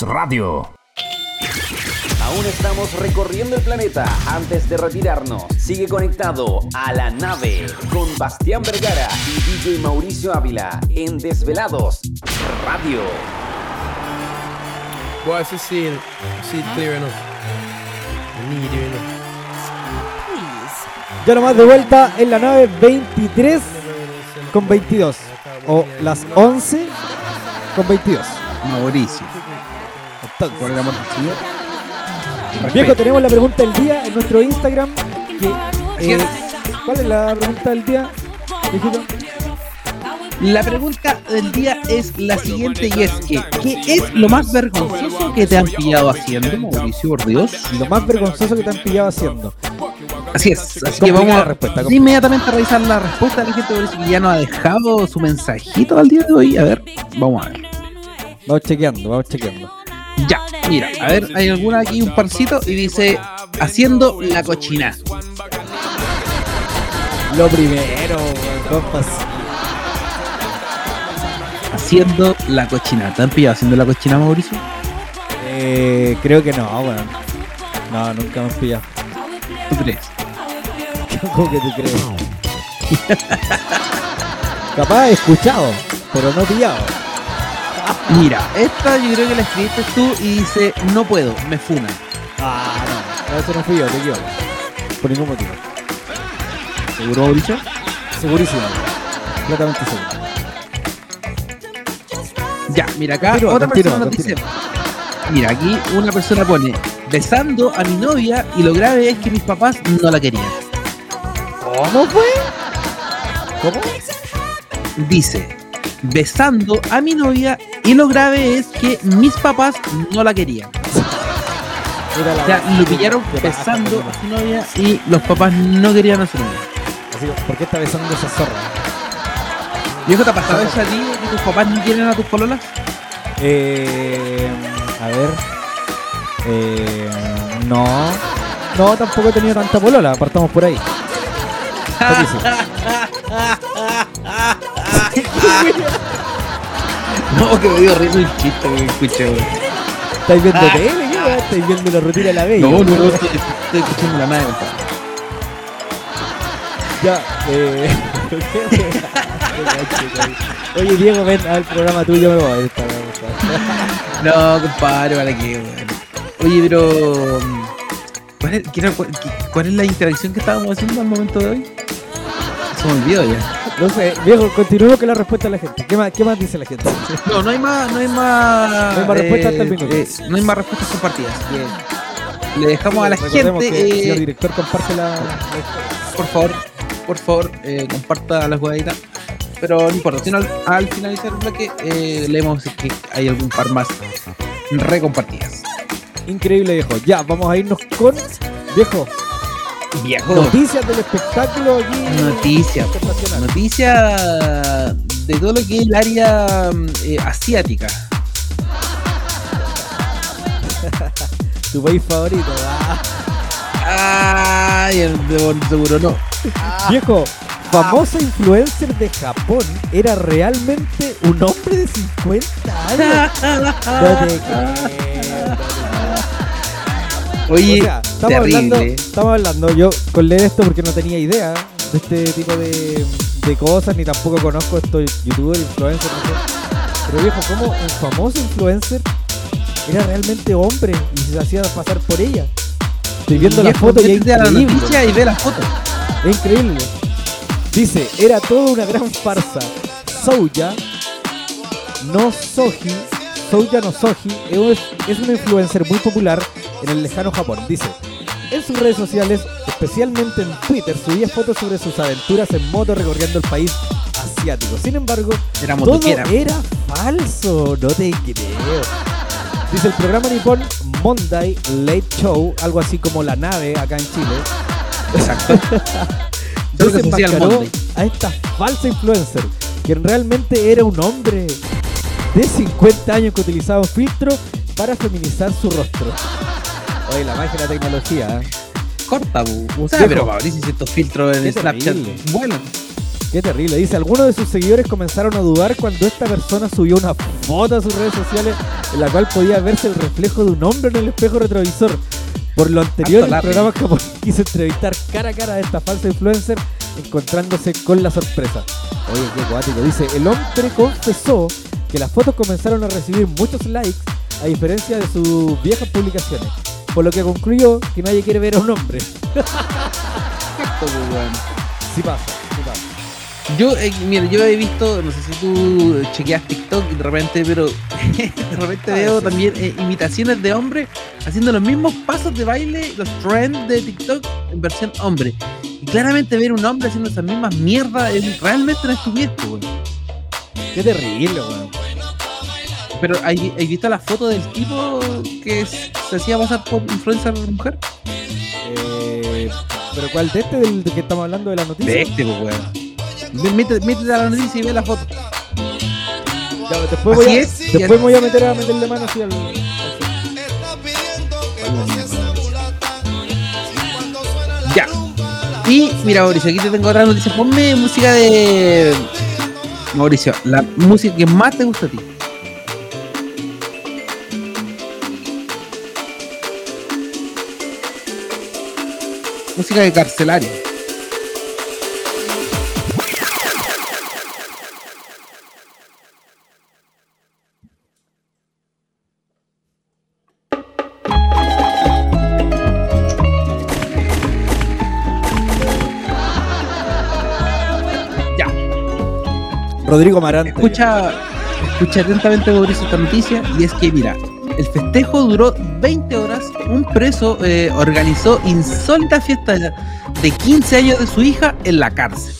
Radio. Aún estamos recorriendo el planeta. Antes de retirarnos, sigue conectado a la nave con Bastián Vergara y DJ Mauricio Ávila en Desvelados Radio. Boy, I see it, see it clear enough. I need you enough. Ya nomás de vuelta en la nave 23 con 22. O las 11 con 22. Mauricio. Por el amor del Señor. Viejo, tenemos la pregunta del día en nuestro Instagram. que, eh, ¿Cuál es la pregunta del día, viejito? La pregunta del día es la siguiente y es que ¿qué es lo más vergonzoso que te han pillado haciendo, Mauricio, por Dios? Lo más vergonzoso que te han pillado haciendo. Así es, así que vamos a respuesta, inmediatamente a revisar la respuesta de la gente Mauricio, que ya nos ha dejado su mensajito al día de hoy. A ver, vamos a ver. Vamos chequeando, vamos chequeando. Ya, mira, a ver, hay alguna aquí, un parcito, y dice haciendo la cochina. Lo primero, compas. Haciendo la cochina. ¿Te han pillado haciendo la cochina, Mauricio? Eh, creo que no, bueno. No, nunca me han pillado. ¿Tú crees? ¿Cómo que te crees? [laughs] Capaz he escuchado, pero no pillado. Mira, esta yo creo que la escribiste tú y dice, no puedo, me funan. Ah, no. Eso no fui yo, te equivoco. Por ningún motivo. ¿Seguro, Mauricio? Segurísimo. Completamente seguro. Ya, mira acá, otra continúa, persona nos dice, mira, aquí una persona pone, besando a mi novia y lo grave es que mis papás no la querían. ¿Cómo fue? ¿Cómo? Dice, besando a mi novia y lo grave es que mis papás no la querían. La O sea, lo pillaron ¿Qué pasa, besando a su novia y los papás no querían a su novia. Así, ¿Por qué está besando a esa zorra? ¿Viejo te ha pasado eso a ti que tus papás no quieren a tus pololas? Eh, a ver. Eh, no. No, tampoco he tenido tanta polola. Partamos por ahí. [laughs] [laughs] [laughs] No, que me dio risa el chiste que escuché, weón. ¿Estáis viendo tele? ¿Qué weón? ¿Estáis viendo la rutina de la bella? No, no, no, estoy, estoy escuchando la madre, compadre. Ya, eh. [laughs] Oye, Diego, ven al programa tuyo, me voy. Esta, weón. [laughs] No, compadre, ¿para qué, weón? Oye, pero. mm, ¿cuál es, quiero- cuál, cuál es la interacción que estábamos haciendo al momento de hoy? Se me olvidó ya. No sé, viejo, continuemos con la respuesta de la gente. ¿Qué más, qué más dice la gente? No, no hay más. No hay más, No hay más respuestas hasta el minuto. eh, no hay más respuestas compartidas. que le dejamos a la Recordemos gente. que señor eh, director comparte la. por favor, por favor, eh, comparta la jugadita. Pero no importa, sino al, al finalizar el bloque eh, leemos si que hay algún par más recompartidas. Increíble, viejo. Ya, vamos a irnos con. Viejo, Viejo. noticias del espectáculo aquí. Noticia, internacional. noticia de todo lo que es el área eh, asiática. [laughs] Tu país favorito. Ah. Ay, seguro no. Viejo, famosa influencer de Japón era realmente un hombre de 50 años. [laughs] No te creo. Oye, O sea, estamos terrible. hablando, estamos hablando, yo con leer esto porque no tenía idea de este tipo de, de cosas, ni tampoco conozco estos youtubers, influencers, no sé. Pero viejo, como un famoso influencer era realmente hombre y se hacía pasar por ella. Estoy viendo la Viejo, foto y es la increíble. noticia y ve la foto. Es increíble. Dice, era toda una gran farsa. Souya no Soji, Souya no Soji, es es una influencer muy popular en el lejano Japón. Dice, en sus redes sociales, especialmente en Twitter, subía fotos sobre sus aventuras en moto recorriendo el país asiático. Sin embargo, Era todo era falso, no te creo. Dice el programa nipón Monday Late Show, algo así como La Nave acá en Chile. Exacto. [laughs] Desenmascaró a esta falsa influencer, quien realmente era un hombre de 50 años que utilizaba un filtro para feminizar su rostro. Oye, la magia de la tecnología, ¿eh? Corta, bu. O sea, Viejo. pero Mauricio, si estos filtros en Snapchat vuelan. Qué terrible. Dice, algunos de sus seguidores comenzaron a dudar cuando esta persona subió una foto a sus redes sociales en la cual podía verse el reflejo de un hombre en el espejo retrovisor. Por lo anterior, Harto el programa [laughs] quiso entrevistar cara a cara a esta falsa influencer, encontrándose con la sorpresa. Oye, qué cuático. Dice, el hombre confesó que las fotos comenzaron a recibir muchos likes, a diferencia de sus viejas publicaciones. Por lo que concluyó que nadie quiere ver a un hombre. Weón. Sí pasa, sí pasa. Yo, eh, mira, yo he visto, no sé si tú chequeas TikTok y de repente, pero [laughs] de repente Ah, veo también eh, imitaciones de hombres haciendo los mismos pasos de baile, los trends de TikTok en versión hombre. Y claramente ver un hombre haciendo esas mismas mierdas es realmente una estupidez, po, weón. Qué terrible, weón. Pero ¿hay, hay visto la foto del tipo que se hacía pasar por influencer mujer? Eh, ¿Pero cuál de este del de que estamos hablando de la noticia? De este, pues, weón. Métete, métete a la noticia y ve la foto. Ya, después voy, Así a, es, después voy a meter a meterle mano así al. al- Ya. Y mira, Mauricio, aquí te tengo otra noticia. Ponme música de. Mauricio, la música que más te gusta a ti. Música de carcelario. Ya. Rodrigo Marante. Escucha, escucha atentamente Mauricio esta noticia y es que mira, el festejo duró 20 horas, un preso eh, organizó insólita fiesta de 15 años de su hija en la cárcel.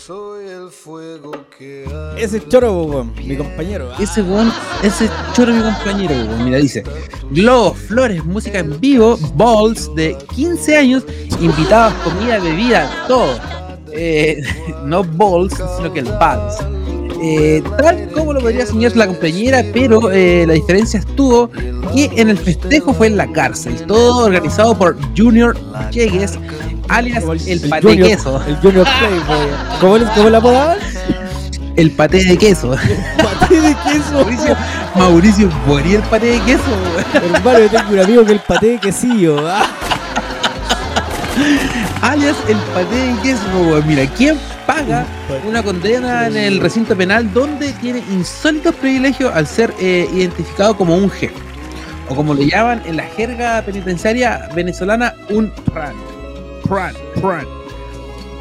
Ese choro, mi compañero. Ese weón, ese choro mi compañero, mira, dice, globos, flores, música en vivo, balls de 15 años, invitados, comida, bebida, todo. Eh, [laughs] no balls, sino que el balls. Eh, tal como lo podría señalar la compañera, pero eh, la diferencia estuvo que en el festejo fue en la cárcel, todo organizado por Junior Llegues, alias el, Junior, patequeso. el Junior Playboy. ¿Cómo, le- cómo la apodaban? El paté de queso. [laughs] Paté de queso. Mauricio, Mauricio, morí el paté de queso. Hermano, yo tengo un amigo que el paté de quesillo. ah. [laughs] alias el paté de queso. Mira, ¿quién paga una condena en el recinto penal donde tiene insólitos privilegios al ser eh, identificado como un jefe? O como lo llaman en la jerga penitenciaria venezolana, un PRAN. PRAN, PRAN.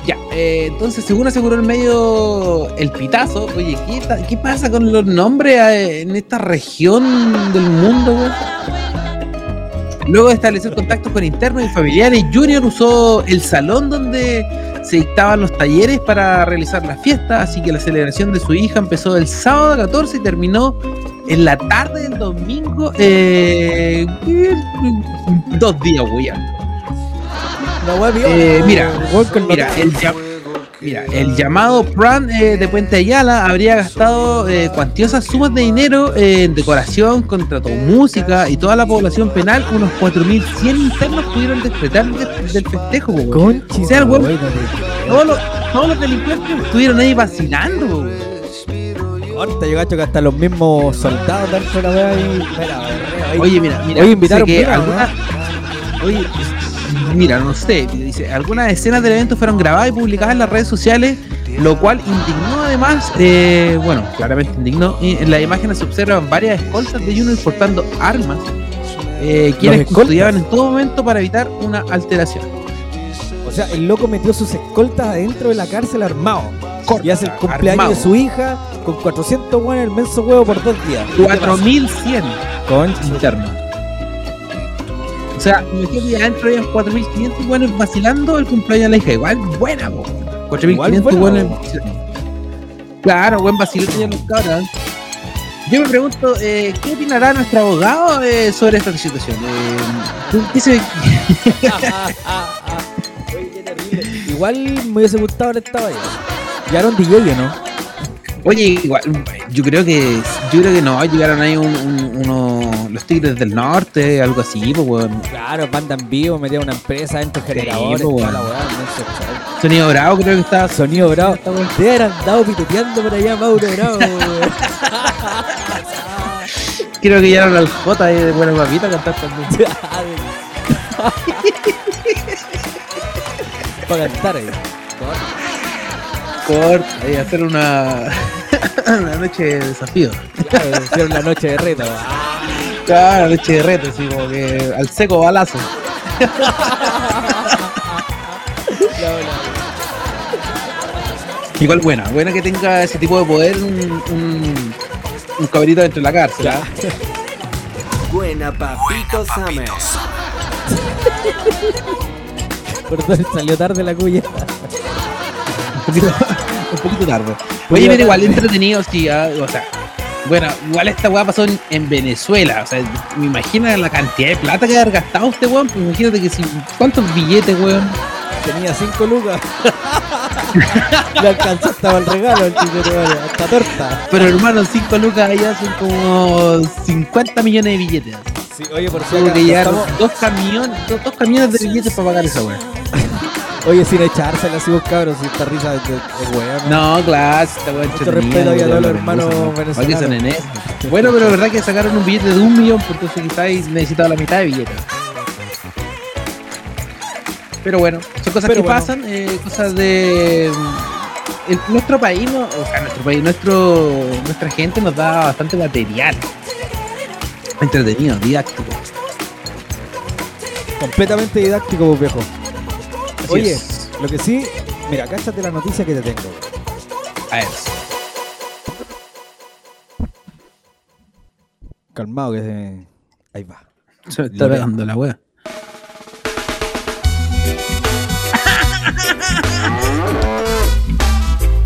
Ya, eh, entonces según aseguró el medio El Pitazo, oye, ¿qué, qué pasa con los nombres eh, en esta región del mundo, weón? Luego de establecer contactos con internos y familiares, Junior usó el salón donde se dictaban los talleres para realizar la fiesta, así que la celebración de su hija empezó el sábado 14 y terminó en la tarde del domingo. eh, dos días, weón. Eh, mira, weón, mira, nota- el, mira, el llamado Pran eh, de Puente Ayala habría gastado eh, cuantiosas sumas de dinero eh, en decoración, contrató música y toda la población penal, unos 4.100 internos pudieron despertar del, del festejo. O sea, el weón- todos, los, todos los delincuentes estuvieron ahí vacilando. Corta, yo cacho que hasta los mismos soldados la. Oye, mira, mira, Oye, invitaron que Oye, [laughs] mira, no sé, dice, algunas escenas del evento fueron grabadas y publicadas en las redes sociales, lo cual indignó además, eh, bueno, claramente indignó, en las imágenes se observan varias escoltas de Junior portando armas, eh, quienes custodiaban en todo momento para evitar una alteración. O sea, el loco metió sus escoltas adentro de la cárcel armado. y hace el cumpleaños armado. de su hija con 400 weones el menso huevo por dos días. ¿Qué te pasa? 4100 Concha. internos. O sea, imagínate, adentro habían 4500 buenos vacilando el cumpleaños de la hija. Igual buena, po. 4500 buena, buenos. Claro, buen vacilo tenían los cabros. Yo me pregunto, eh, ¿qué opinará nuestro abogado eh, sobre esta situación? Eh, ¿tú- ¿qué se-. [laughs] Igual me hubiese gustado haber estado allá. Llegaron DJ, ¿no? Oye, igual, yo creo que yo creo que no, llegaron ahí un, un- uno, los tigres del norte, algo así, pues weón. Claro, banda en vivo, metía una empresa dentro de generadores, pues, la show. Sonido bravo creo que estaba Sonido bravo. Te haber andado pituteando por allá, Mauro Bravo. [laughs] weón. Creo que llegaron al J ahí de buena papita a cantar también. [laughs] [laughs] Para cantar ahí. Ahí hacer una, [laughs] una noche de desafío. Claro, hicieron la noche de reto. Claro, noche de reto, así como que al seco balazo. [laughs] Igual buena, buena que tenga ese tipo de poder un, un, un cabrito dentro de la cárcel. ¿ah? [laughs] Buena Papito Summer. Perdón, salió tarde la cuya. Un poquito, tarde. Oye, pero igual entretenido, sí, ah, o sea, bueno, igual esta weá pasó en, en Venezuela, o sea, me imagino la cantidad de plata que haber gastado este weón, pues imagínate que si, ¿cuántos billetes, weón? Tenía 5 lucas. [laughs] Le alcanzó hasta el regalo el hasta torta. Pero hermano, 5 lucas allá son como 50 millones de billetes. Sí, oye, por Tuvo acaso, que llegar dos camiones, dos, dos camiones de billetes para pagar esa weá. Oye, sin echársela así vos cabros, si esta risa de weón. No, claro, esta weá Mucho respeto a todos los hermanos venezolanos. Bueno, pero la verdad que sacaron un billete de un millón, porque entonces quizás necesitaba la mitad de billetes. Pero bueno, son cosas Pero que bueno. pasan, eh, cosas de. mm, nuestro país, no, o sea, nuestro país, nuestro, nuestra gente nos da bastante material. Entretenido, didáctico. Completamente didáctico, viejo. Así Oye, es. lo que sí, mira, cáchate la noticia que te tengo. A ver. Calmado que se... Ahí va. Se me está Lo pegando la wea.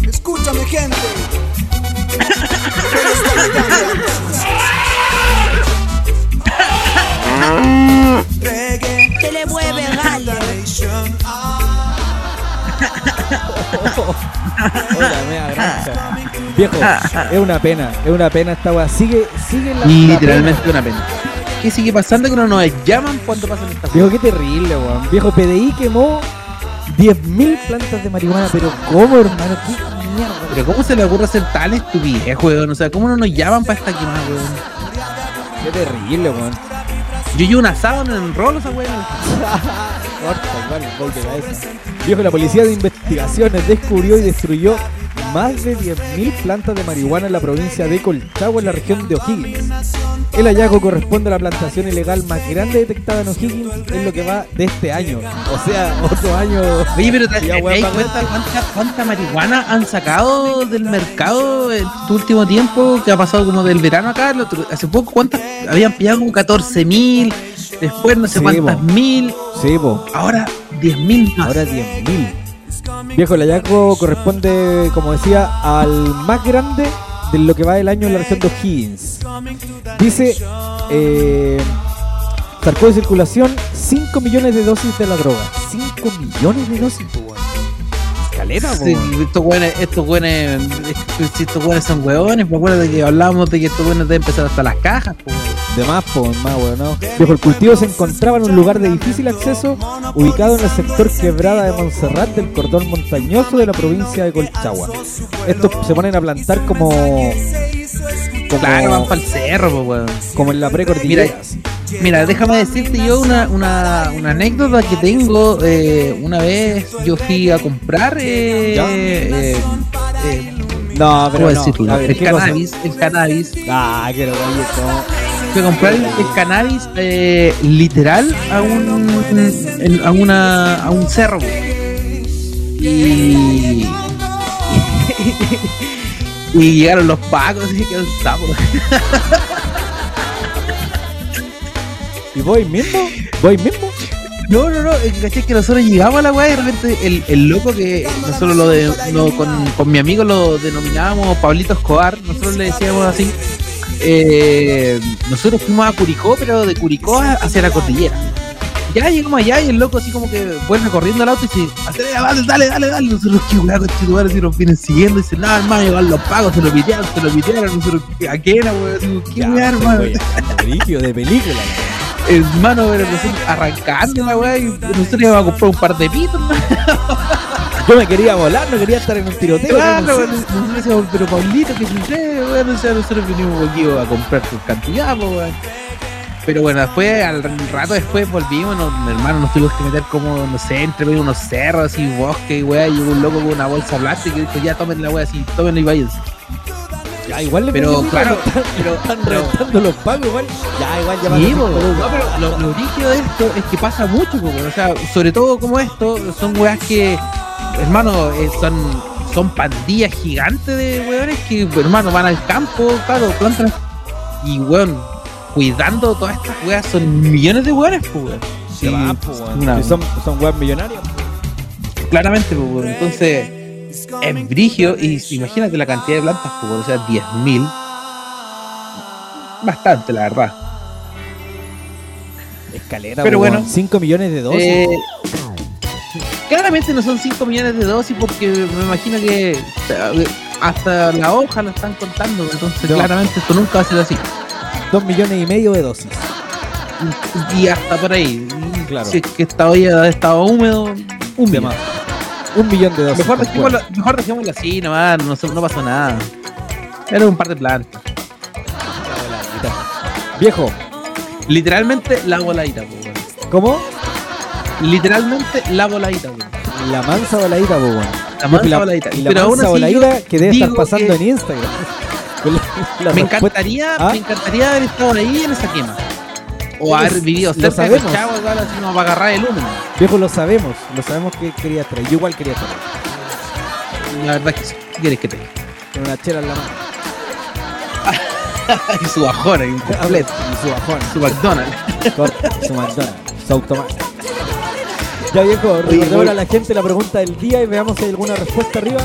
Escúchame, gente. Reggae. Se le mueve, dale. Generation. [laughs] Hola, mea granja. Viejo, es una pena, es una pena esta weá. Sigue, sigue la. Literalmente pena. una pena. ¿Qué sigue pasando que no nos llaman cuando pasan estas Viejo, qué terrible, weón. Viejo, PDI quemó 10.000 plantas de marihuana, pero ¿cómo, hermano? ¿Qué mierda. Pero ¿cómo se le ocurre hacer tal estupidez, weón? O sea, ¿cómo no nos llaman para esta quemada, weón? Qué terrible, weón. Yo llevo un asado en rolo esa. [laughs] Viejo, la policía de investigaciones descubrió y destruyó más de 10.000 plantas de marihuana en la provincia de Colchagua, en la región de O'Higgins. El hallazgo corresponde a la plantación ilegal más grande detectada en O'Higgins en lo que va de este año. O sea, otro año. Oye, pero ¿te, Ya, te weón, das va- cuenta cuánta, cuánta marihuana han sacado del mercado en este último tiempo que ha pasado como del verano acá? otro- hace poco, ¿cuántas? Habían pillado como 14 mil, después no sé Sí, cuántas po. mil, Sí, po. ahora 10 mil más. Ahora 10.000. Viejo, el hallazgo corresponde, como decía, al más grande de lo que va del año en la región de O'Higgins. Dice, eh, sacó de circulación 5 millones de dosis de la droga. 5 millones de dosis, Sí, estos güeyes, estos güeyes, si estos güeyes son hueones, me acuerdo de que hablábamos de que estos güeyes deben empezar hasta las cajas, po. De más, po, más, weón, ¿no? Viejo, el cultivo se encontraba en un lugar de difícil acceso, ubicado en el sector quebrada de Montserrat del cordón montañoso de la provincia de Colchagua. Estos se ponen a plantar como. Como, Claro, van para el cerro, po, weón. como en la precordillera. Mira, Mira, déjame decirte yo una, una, una anécdota que tengo. eh, una vez yo fui a comprar eh, eh, eh, No, pero ¿cómo no. decirlo? A ver, el ¿qué cosa? cannabis, el cannabis. Ah, que lo. Fui a comprar el, el cannabis eh, literal a un a una a un cerro. Y [laughs] y llegaron los pacos y quedó el sapo. ¿Y voy mismo? ¿Voy mismo? No, no, no, caché que nosotros llegamos a la weá y de repente el, el loco que nosotros lo de, lo- con, con mi amigo lo denominábamos Pablito Escobar, nosotros le decíamos así. eh, nosotros fuimos a Curicó, pero de Curicó hacia la cordillera. Ya llegamos allá y el loco así como que vuelve corriendo al auto y dice, dale, dale, dale, dale. Nosotros qué weá con si nos vienen siguiendo, y dice, no hermano, llegaron los pagos, se lo pitearon, se lo pitearon, nosotros, ¿a qué era, weón? ¿Qué weá, hermano? De película. Hermano, pero nosotros arrancando la weá y nosotros íbamos a comprar un par de pitos. [laughs] Yo me quería volar, no quería estar en un tiroteo. Claro, nosotros decíamos, pero Paulito, que sucede, weón? O sea, nosotros venimos aquí a comprar tu cantidad, weón. Pero bueno, después, al rato después volvimos, nos- mi hermano, nos tuvimos que meter como, no sé, entre medio unos cerros y bosque y weá, y un loco con una bolsa plástica y dijo, ya tomen la weá así, tómenla y váyanse. Ya, igual le Pero, claro, están- [laughs] pero- están pero- reventando los pagos, igual. Ya, igual ya Sí, no, pero lo, lo rígido de esto es que pasa mucho, po, o sea, sobre todo como esto, son weas que, hermano, eh, son, son pandillas gigantes de weones que, hermano, van al campo, claro, plantan y weón, cuidando todas estas weas, son millones de weones, pues Sí, weón. una- Si son, son weas millonarias. claramente, pues weón. entonces, es brigio y imagínate la cantidad de plantas, pues weón, o sea, 10.000. Bastante, la verdad. Escalera, Pero bueno. weón. 5 millones de dosis. Eh, claramente no son 5 millones de dosis porque me imagino que eh, hasta la hoja la están contando, entonces No. claramente esto nunca va a ser así. 2 millones y medio de dosis. Y hasta por ahí. Claro. Si es que esta olla estado húmedo, un millón. más. Un millón de dosis. Mejor dejémoslo, mejor dejémoslo así nomás, no, no pasó nada. Era un par de plantas. Viejo, Literalmente la voladita, po. ¿cómo? Literalmente la voladita, weón. La mansa voladita, po. La mansa Y la, voladita. Y la Pero aún mansa voladita que debe estar pasando que- en Instagram. [laughs] Me encantaría, ¿Ah? me encantaría haber estado ahí en esa quema. O haber vivido cerca de sabemos. Chavo, igual así como para agarrar el humo. Viejo, lo sabemos. Lo sabemos que quería ahí. Yo igual quería ahí. La verdad es que sí. ¿Qué quieres que te? Con una chela en la mano. [laughs] y su bajón ahí, [laughs] un completo. Y su bajón. Su McDonald's. Corta, su McDonald's. Su automático. Ya viejo, recordemos voy- a la gente la pregunta del día y veamos si hay alguna respuesta arriba.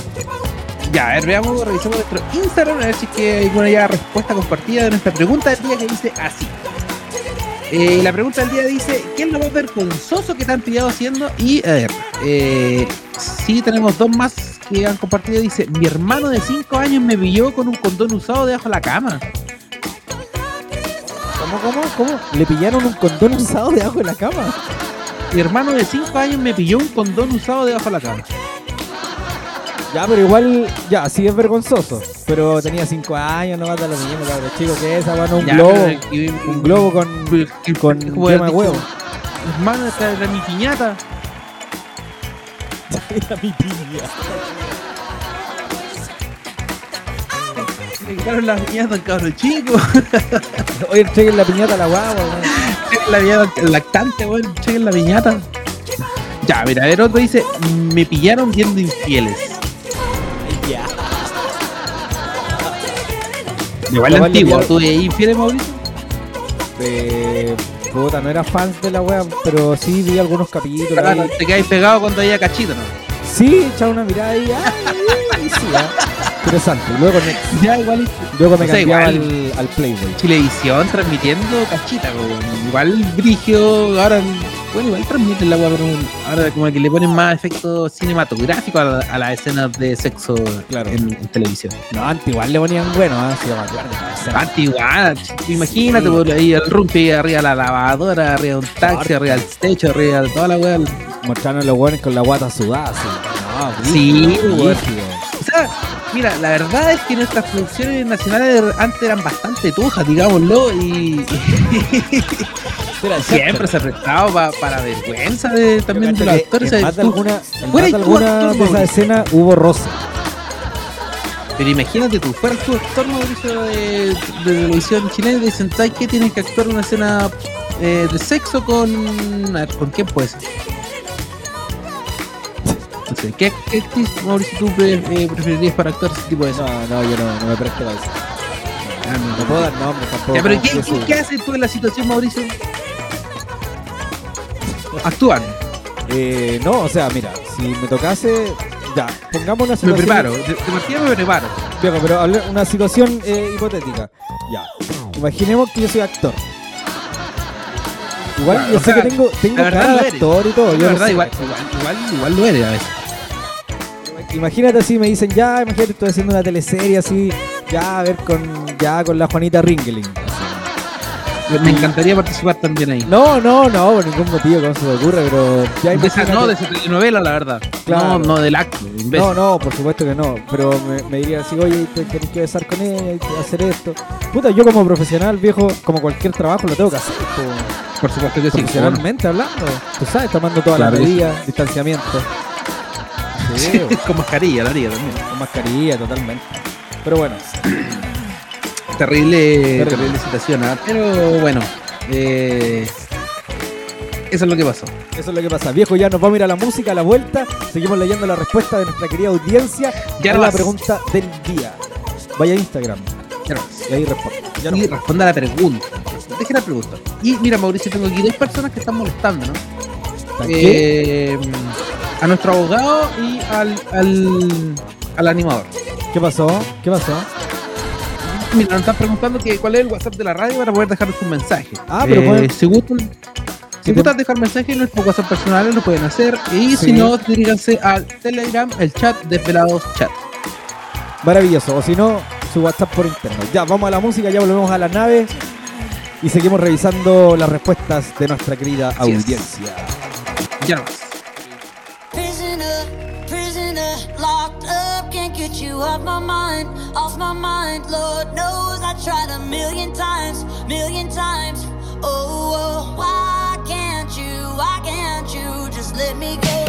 Ya, a ver, veamos, revisemos nuestro Instagram a ver si es que hay alguna ya respuesta compartida de nuestra pregunta del día que dice así. Eh, la pregunta del día dice, ¿qué es lo más vergonzoso que te han pillado haciendo? Y, a ver, eh, sí tenemos dos más que han compartido. Dice, mi hermano de 5 años me pilló con un condón usado debajo de la cama. ¿Cómo, cómo, cómo? Le pillaron un condón usado debajo de la cama. Mi hermano de 5 años me pilló un condón usado debajo de la cama. Ya, pero igual, ya, sí es vergonzoso. Pero tenía 5 años, no va a dar lo mismo, cabrón. Chico, que es esa, bueno, un Ya, globo. pero Un globo con, con como yema de huevo. Hermano, esta era mi piñata. [laughs] Era mi piña. Me quitaron la piñata al cabro chico. [laughs] Oye, chequen la piñata a la guagua, weón. Chequen la piñata al lactante, weón. Chequen la piñata. Ya, mira, a ver, otro dice: Me pillaron viendo infieles. Igual Igual le antiguo. ¿Tú de infieles, Mauricio? Eh, puta, no era fan de la wea, pero sí vi algunos capítulos. Claro, ahí. te quedáis pegado cuando había cachito, ¿no? Sí, echaba una mirada ahí. ay, y sí, ah. Interesante. Luego me, Ya, igual. luego me O sea, cambiaba igual. al, al Playboy. Chilevisión transmitiendo cachita, weón. Igual Brigio, ahora, bueno, igual transmiten la weá, pero ahora como que le ponen más efectos cinematográficos a, la- a las escenas de sexo Claro. en, en televisión. No, antes igual le ponían bueno, sí, esa- Antes igual, imagínate, Sí. por ahí el rumpi arriba la lavadora, arriba de un taxi, arriba del techo, arriba de toda la weá. Mostrando a los buenos con la guata sudada, así. No, Sí, brígido, weón. brígido. O sea, mira, la verdad es que nuestras producciones nacionales antes eran bastante tujas, digámoslo, y, Era siempre se ha prestado pa- para vergüenza de, también de los actores. En más de alguna, fuera alguna de Mauricio. escenas hubo roce. Pero imagínate tú, fueras tu actor Mauricio de, televisión chilena y dicen, ¿sabes qué? Tienes que actuar una escena eh, de sexo con. A ver, ¿con quién puede ser? No sé, ¿qué, qué actriz, Mauricio, tú pre- eh, preferirías para actuar ese tipo de No, escena? no, yo no, no me presto para eso. Ah, no, No no. puedo dar nombres tampoco. Ya, pero ¿qué, qué haces tú en la situación, Mauricio? Actúan. Eh, no, o sea, mira, si me tocase, ya, pongamos una Me situación. preparo. De, de partida me preparo. Viejo, pero una situación eh, hipotética. Ya. Imaginemos que yo soy actor. Igual Claro, yo sé sea, que tengo, tengo cara de actor y todo. La yo verdad, sé. igual, igual, igual, igual lo eres a veces. Imagínate así, me dicen, ya, imagínate, estoy haciendo una teleserie así, ya, a ver, con ya con la Juanita Ringeling. Me encantaría participar también ahí. No, no, no, por ningún motivo, ¿cómo se me ocurre? Pero ya De esa, no, de esa telenovela, la verdad. Claro. No, no del acto. imbécil. No, no, por supuesto que no. Pero me, me diría así, oye, te tenés que besar con ella, hay que hacer esto. Puta, yo como profesional, viejo, como cualquier trabajo, lo tengo que hacer. po. Por supuesto que sí. profesionalmente hablando. Tú sabes, tomando todas Claro las medidas, distanciamiento. Sí, Sí, [laughs] con mascarilla, lo haría también. con mascarilla, totalmente. Pero bueno, Terrible, Terrible. situación, ¿ah? Pero bueno, eh, eso es lo que pasó. eso es lo que pasa. Viejo, ya nos vamos a ir a la música, a la vuelta. Seguimos leyendo la respuesta de nuestra querida audiencia Ya a la pregunta del día. Vaya a Instagram Ya no. y ahí responde. Ya no. y responda a la pregunta. Deje la pregunta. Y mira, Mauricio, tengo aquí dos personas que están molestando, ¿no? Eh, a nuestro abogado y al, al, al animador. ¿Qué pasó? ¿Qué pasó? Mira, nos están preguntando que cuál es el WhatsApp de la radio para poder dejar un mensaje. Ah, pero Eh, pueden- si gustan, si gustan dejar mensaje en nuestro WhatsApp personal, lo pueden hacer. Y Sí. si no, diríganse al Telegram, el chat Desvelados Chat. Maravilloso. O si no, su WhatsApp por interno. Ya, vamos a la música, ya volvemos a la nave y seguimos revisando las respuestas de nuestra querida audiencia. Ya off my mind, off my mind. Lord knows I tried a million times, million times. Oh, oh, why can't you, why can't you just let me go?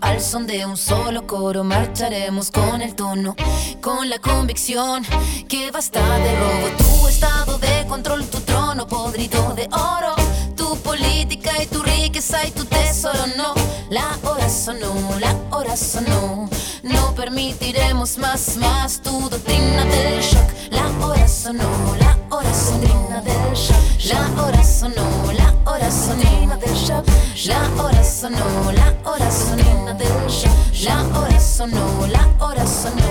Al son de un solo coro, marcharemos con el tono, con la convicción que basta de robo. Tu estado de control, tu trono podrido de oro. Tu política y tu riqueza y tu tesoro, no. La hora sonó, la hora sonó. No permitiremos más, más tu sonó, la hora sonó.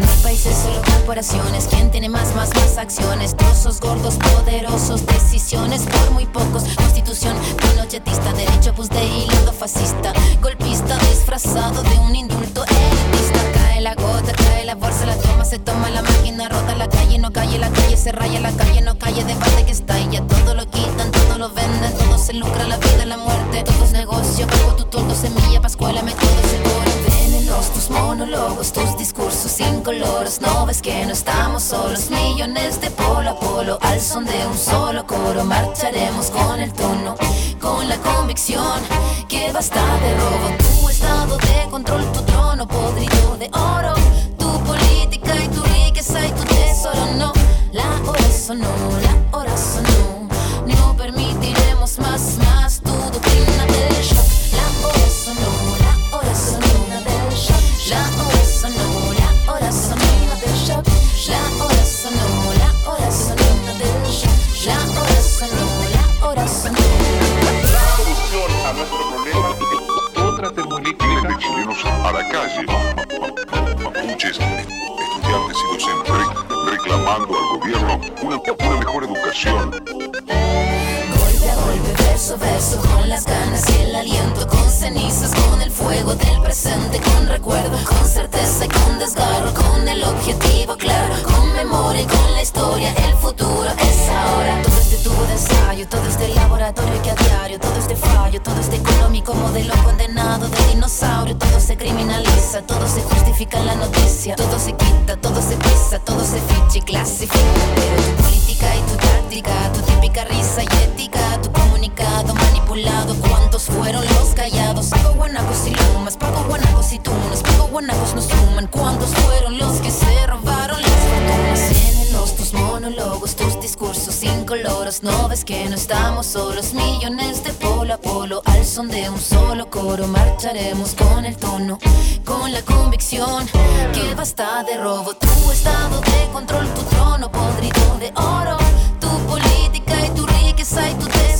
No hay países, solo corporaciones. ¿Quién tiene más, más, más acciones? Trozos gordos, poderosos, decisiones por muy pocos. Constitución pinochetista, derecho pues de hilando fascista. Golpista disfrazado de un indulto elitista. Cae la gota, cae la bolsa, la toma, se toma la máquina, rota la calle, no calle, la calle se raya, la calle no calle, debate que está y todo lo quitan, todo lo venden, todo se lucra, la vida, la muerte, todo es negocio, tu toldo, semilla, pascuala, método seguro. Venenos, tus monólogos, tus discursos incoloros, no ves que no estamos solos, millones de polo a polo, al son de un solo coro, marcharemos con el tono, con la convicción que basta de robo, estado de control, tu trono podrido de oro, tu política y tu riqueza y tu tesoro, no, la hora sonó, la hora sonó, no permitiremos más, más tu doctrina del shock, la hora sonó, la hora sonó la hora sonó, la hora sonó la hora sonó, la hora sonó la hora sonó, calle, mapuches, estudiantes y docentes, re- reclamando al gobierno una, una mejor educación. Verso verso, con las ganas y el aliento, con cenizas, con el fuego del presente, con recuerdo, con certeza y con desgarro, con el objetivo claro, con memoria y con la historia, el futuro es ahora. Todo este tubo de ensayo, todo este laboratorio que a diario, todo este fallo, todo este económico modelo condenado de dinosaurio, todo se criminaliza, todo se justifica en la noticia, todo se quita, todo se pisa, todo se ficha y clasifica, tu política y tu táctica, tu típica risa y ética, tu comunicado manipulado, ¿cuántos fueron los callados? Pago guanacos y lumas, pago guanacos y tunas, pago guanacos nos suman, ¿cuántos fueron los que se robaron las fortunas? Venenos, tus monólogos, tus discursos incoloros, no ves que no estamos solos, millones de polo a polo, al son de un solo coro, marcharemos con el tono, con la convicción. Que basta de robo, tu estado de control, tu trono podrido de oro, tu política y tu riqueza y tu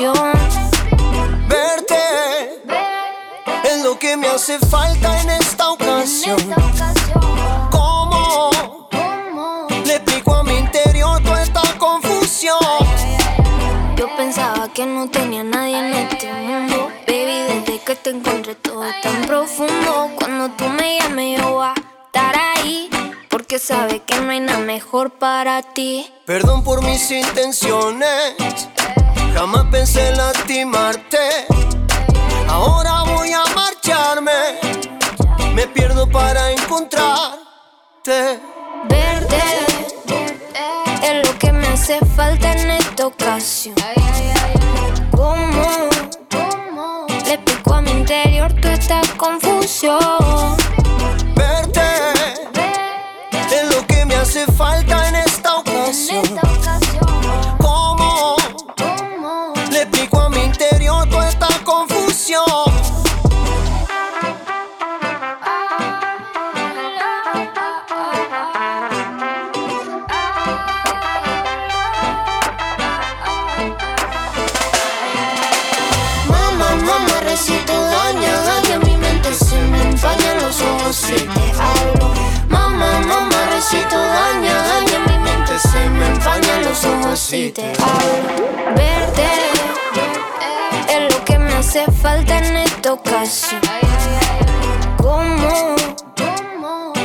Verte es lo que me hace falta en esta ocasión. ¿Cómo le explico a mi interior toda esta confusión? Yo pensaba que no tenía nadie en este mundo. Baby, desde que te encontré todo es tan profundo. Cuando tú me llames, yo voy sabe que no hay nada mejor para ti. Perdón por mis intenciones, jamás pensé lastimarte. Ahora voy a marcharme, me pierdo para encontrarte. Verte es lo que me hace falta en esta ocasión. ¿Cómo le explico a mi interior toda esta confusión? Hace falta hablo. Verte es lo que me hace falta en esta ocasión. ¿Cómo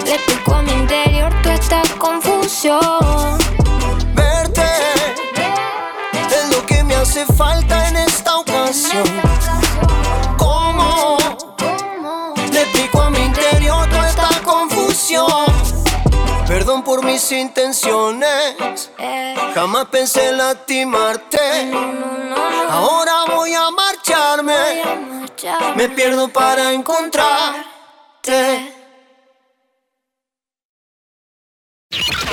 le explico a mi interior toda esta confusión? Verte es lo que me hace falta en esta ocasión. Perdón por mis intenciones, jamás pensé en lastimarte. Ahora voy a marcharme, me pierdo para encontrarte.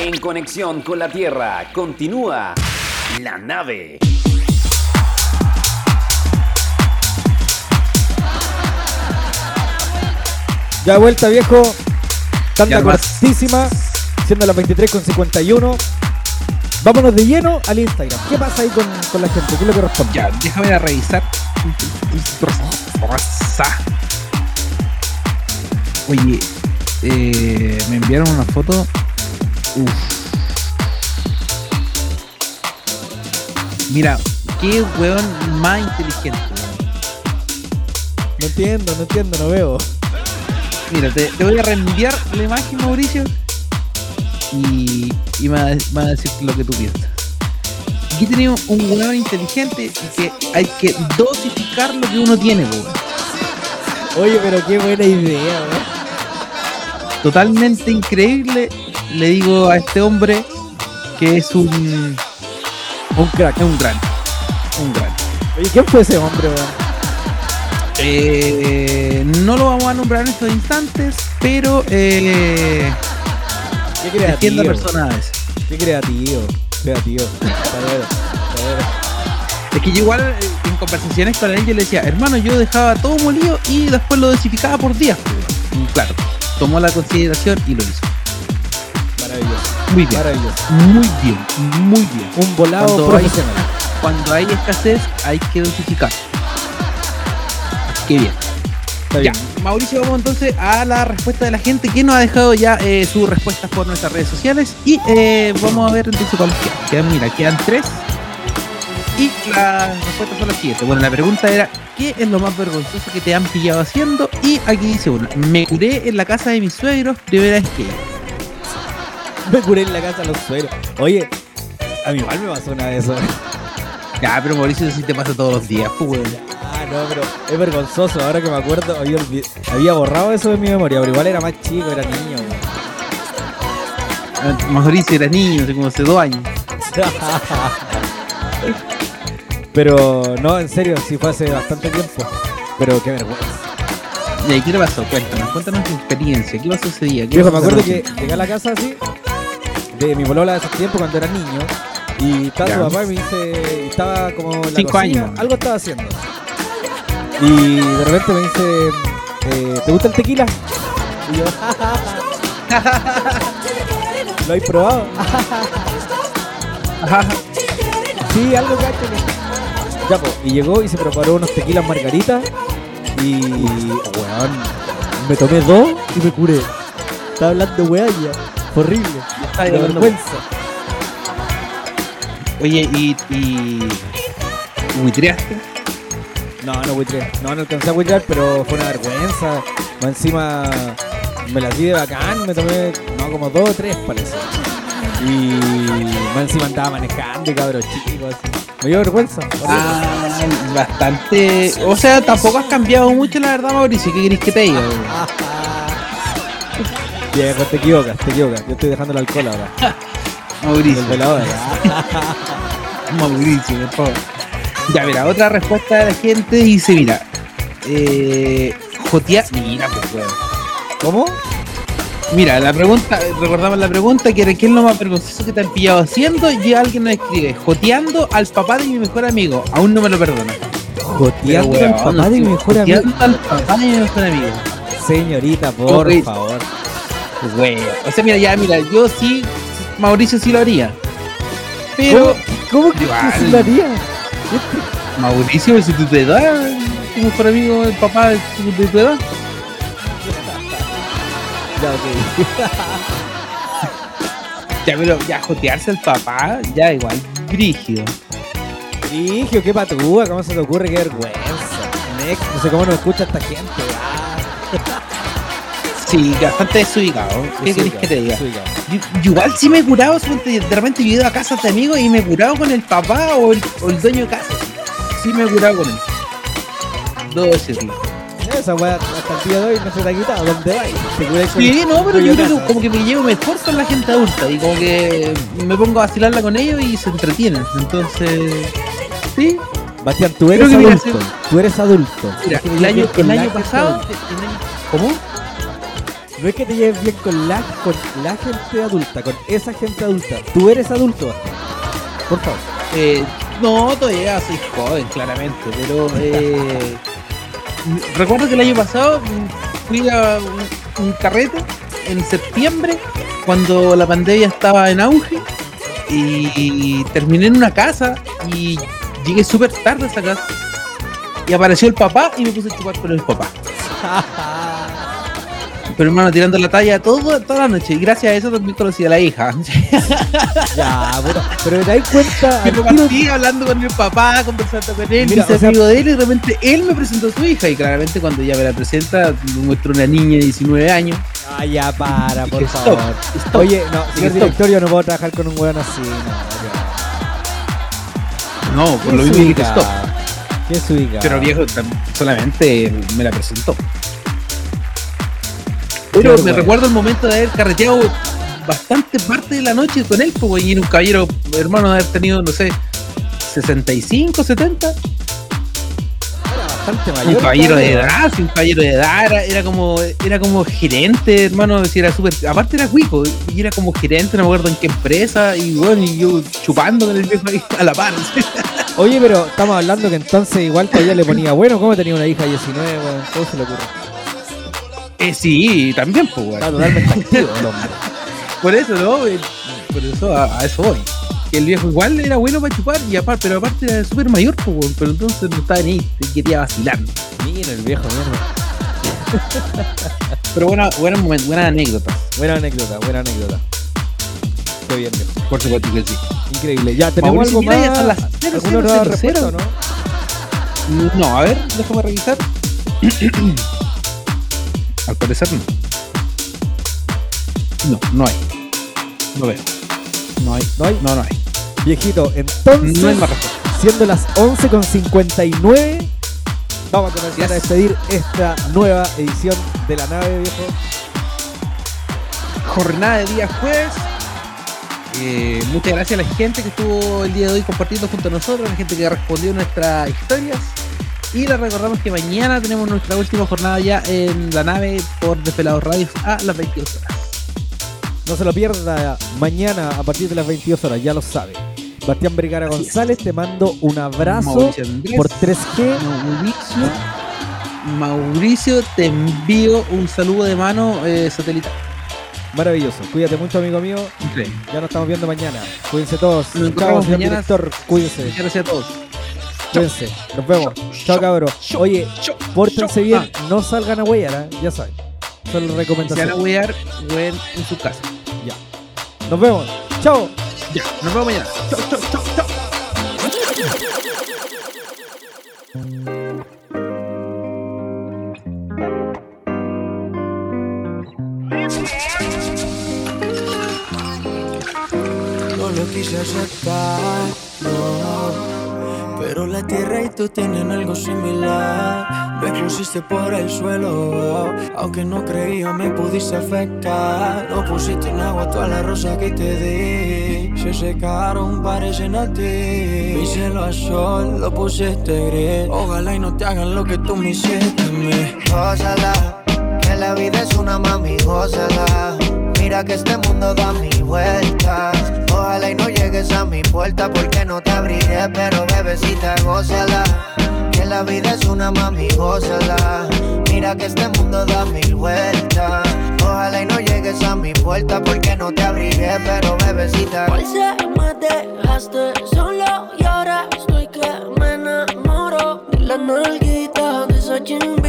En conexión con la Tierra, continúa la nave. Ya vuelta, viejo. Tanda cortísima, siendo las 23.51. Vámonos de lleno al Instagram. ¿Qué pasa ahí con, con la gente? ¿Qué es lo que responde? Ya, déjame revisar. Oye, eh, me enviaron una foto. Uf. Mira, qué weón más inteligente. No entiendo, no entiendo, no veo. Mira, te, te voy a reenviar la imagen, Mauricio. Y, y me, va a, decir lo que tú piensas. Aquí tenemos un weón inteligente y que hay que dosificar lo que uno tiene, weón. Oye, pero qué buena idea, weón. Totalmente increíble. Le digo a este hombre que es un. Un crack. Es un gran. Un gran. Oye, ¿quién fue ese hombre, weón? Eh, no lo vamos a nombrar en estos instantes, pero eh, Qué creativo. personas. Qué creativo. Creativo. Es que yo igual eh, en conversaciones con él yo le decía, hermano, yo dejaba todo molido y después lo dosificaba por días. Y claro, tomó la consideración y lo hizo. Maravilloso. Muy bien. Maravilloso. Muy bien, muy bien. Un volado Cuando hay, cuando hay escasez hay que dosificar. Qué bien. Está Ya. Mauricio, vamos entonces a la respuesta de la gente que nos ha dejado ya eh, sus respuestas por nuestras redes sociales. Y eh, vamos a ver entonces cuáles quedan. Quedan, mira, quedan tres. Y las respuestas son las siguientes. Bueno, la pregunta era: ¿qué es lo más vergonzoso que te han pillado haciendo? Y aquí dice una: Me curé en la casa de mis suegros, primera vez que. iba". Me curé en la casa de los sueros. Oye, a mí igual me pasó una vez eso. Ya, pero Mauricio, eso sí te pasa todos los días, pues, no, pero es vergonzoso. Ahora que me acuerdo, había, había borrado eso de mi memoria, pero igual era más chico, era niño. Ah, Mauricio era niño, hace como hace dos años. [laughs] pero no, en serio, sí fue hace bastante tiempo. Pero qué vergüenza. ¿Y qué le pasó? Cuéntanos, cuéntanos tu experiencia. ¿Qué pasó ese día? ¿Qué pasó me acuerdo que llegué a la casa así, de mi polola de ese tiempo cuando era niño, y estaba su papá y me dice, estaba como en la Cinco cocina, años. algo estaba haciendo. Y de repente me dice, eh, ¿te gusta el tequila? Y yo, [laughs] ¿lo habéis probado? [laughs] sí, algo cacho. Ya, po, y llegó y se preparó unos tequilas margaritas y, weón, me tomé dos y me curé. Estaba hablando weá ya. Horrible. Estaba De vergüenza. Oye, y. y... ¿Huitreaste? No, no buitré. No, no alcancé a buitrear, pero fue una vergüenza. Más encima me las di de bacán, me tomé no, como dos o tres parece. Y más encima andaba manejando, cabros chicos. Me dio vergüenza. Ah, bastante. O sea, tampoco has cambiado mucho, la verdad, Mauricio. ¿Qué querés que te diga? [laughs] Viejo, te equivocas, te equivocas. Yo estoy dejando el alcohol ahora. [laughs] Mauricio. El velador. [laughs] Mauricio, por favor. Ya, mira, otra respuesta de la gente dice: Mira, eh. Jotear. Mira, pues, weón. ¿Cómo? Mira, la pregunta, recordamos la pregunta que era ¿qué es lo más vergonzoso que te han pillado haciendo? Y alguien nos escribe, joteando al papá de mi mejor amigo. Aún no me lo perdona. Joteando al papá de mi mejor amigo. Joteando al papá de mi mejor amigo. Señorita, por favor. Güey. O sea, mira, ya, mira, yo sí, Mauricio sí lo haría. Pero, ¿Cómo que Igual. se lo haría? [laughs] Mauricio, si tú te das, tu mejor amigo, el papá de tu, de tu edad. Ya, ok. [laughs] Ya, pero ya jotearse al papá, ya igual. Brígido. Brigio, qué patúa, ¿cómo se te ocurre? Qué vergüenza. Next, no sé cómo nos escucha esta gente. Ah. Sí, bastante desubicado. ¿Qué querés que te diga? Desubicado. Yo, igual sí me he curado, de repente yo he ido a casas de amigos y me he curado con el papá o el, o el dueño de casa. Sí me he curado con él. Debo decirlo. Esa weá hasta el día de hoy no se te ha quitado. ¿Dónde va? Te curas con Sí, no, pero yo creo casa. que como que me llevo mejor con la gente adulta y como que me pongo a vacilarla con ellos y se entretienen. Entonces, sí. Bastián, tú eres adulto. Tú eres adulto. Mira, el año, el año pasado. ¿Cómo? No es que te lleves bien con la, con la gente adulta, con esa gente adulta. Tú eres adulto, Bastián. Por favor. Eh, no, todavía soy joven, claramente, pero eh, recuerdo que el año pasado fui a un, un carrete en septiembre, cuando la pandemia estaba en auge, y terminé en una casa y llegué súper tarde a esa casa. Y apareció el papá y me puse a chupar con el papá. [laughs] Pero hermano, tirando la talla todo, toda la noche. Y gracias a eso también conocí a la hija. [laughs] Ya, puta. Pero te das cuenta. Me compartí hablando con el papá, conversando con él, Mira, hice o sea- amigo de él y de repente él me presentó a su hija y claramente cuando ya me la presenta me muestra una niña de 19 años. Ah, ya, para, por Dije, favor. stop, stop. Oye, no, señor director, yo no puedo trabajar con un weón así. No, No, por lo mismo desubicado. stop. Qué suica. Pero viejo, solamente me la presentó. Pero me recuerdo el momento de haber carreteado bastante parte de la noche con él, pues, y en un caballero, hermano, de haber tenido, no sé, 65, 70. bastante Un mayor. caballero de edad, sí, un caballero de edad, era, era como era como gerente, hermano, si era súper, aparte era cuico, y era como gerente, no me acuerdo en qué empresa, y bueno, y yo chupando con el viejo ahí a la par. [laughs] Oye, pero estamos hablando que entonces igual todavía le ponía bueno. ¿Cómo tenía una hija de 19, weón? ¿Cómo se le ocurre? Eh, sí, también, pues, weón. Está totalmente activo el hombre. Por eso, ¿no? Eh, Por eso, a, a eso voy. Que el viejo igual era bueno para chupar, y aparte, pero aparte era súper mayor, pues, weón, pero entonces no estaba ni quería vacilar. Mira el viejo, mierda. [laughs] Pero buena, buena, momen- buena anécdota. Buena anécdota, buena anécdota. Qué bien, viejo. Por supuesto que sí. Increíble. Ya, ¿tenemos Mauricio, algo mira, más? las cero, ¿Alguna cero, otra cero, respuesta cero. o no? No, a ver, déjame revisar. [clears throat] Al parecer no. No, no hay. No veo. No hay. ¿No hay? No, no hay. Viejito, entonces, No hay más respuesta. siendo las 11.59, vamos a comenzar a despedir esta nueva edición de la nave, viejo. Jornada de día jueves. Eh, muchas gracias a la gente que estuvo el día de hoy compartiendo junto a nosotros, a la gente que respondió nuestras historias. Y les recordamos que mañana tenemos nuestra última jornada ya en la nave por Desvelados Radios a las 22 horas. No se lo pierda mañana a partir de las 22 horas, ya lo sabe. Bastián Vergara. González, te mando un abrazo Andrés. por 3G. Mauricio, Mauricio, te envío un saludo de mano eh, satelital. Maravilloso. Cuídate mucho, amigo mío. Ya nos estamos viendo mañana. Cuídense todos. Nos Chao, señor mañana. director. Cuídense. Gracias a todos. Cuídense. Nos vemos. Chao, cabros. Oye, pórtense bien. No salgan a huellar, ¿eh? ya saben. Son las Se van a recomendaciones. huear en, en su casa. Ya. Nos vemos. Chao. Ya, nos vemos mañana. Chau, chau, chau, chau. No lo quise aceptar, no. Pero la tierra y tú tienen algo similar. Me pusiste por el suelo, aunque no creía me pudiste afectar. No pusiste en agua todas las rosas que te di. Se secaron, parecen a ti. Mi cielo a sol lo pusiste gris. Ojalá y no te hagan lo que tú me hiciste a mí. Gózala, que la vida es una mami, gózala. Mira que este mundo da mil vueltas. Ojalá y no llegues a mi puerta porque no te abriré, pero bebecita, gózala. Que la vida es una mami, gózala. Mira que este mundo da mil vueltas. Ojalá y no llegues a mi puerta porque no te abriré, pero bebecita. Hoy se me dejaste solo y ahora estoy que me enamoro de la nalguita, de esa chimbita,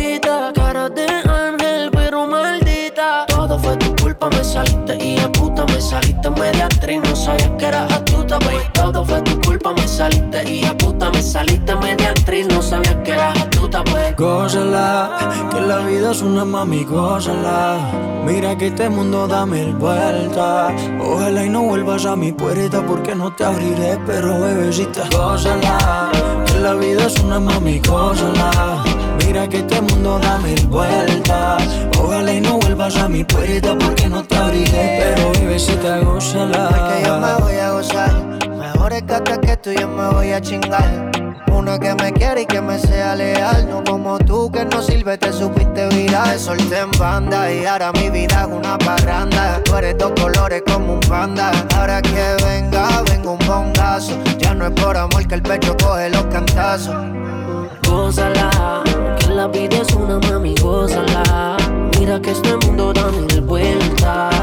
me saliste y de puta me saliste. Media actriz, no sabías que eras astuta, pues todo fue tu culpa, me saliste y de puta me saliste. Media actriz, no sabías que eras astuta, pues. Gózala, que la vida es una mami, gózala. Mira que este mundo da mil vueltas. Ojalá y no vuelvas a mi puerta porque no te abriré, pero bebecita, gózala. Que la vida es una mami, gózala. Mira que este mundo da mil vueltas. Ojalá y no vuelvas a mi puerta porque no te abriré, pero bebecita, gózala. Que yo me voy a gozar. Mejor es que tú yo me voy a chingar. Una que me quiere y que me sea leal. No como tú que no sirve, te supiste viral. Te solté en banda y ahora mi vida es una parranda. Tú eres dos colores como un panda. Ahora que venga, venga un bongazo. Ya no es por amor que el pecho coge los cantazos. Gózala, que la vida es una mami, gózala. Mira que este mundo da mil vueltas.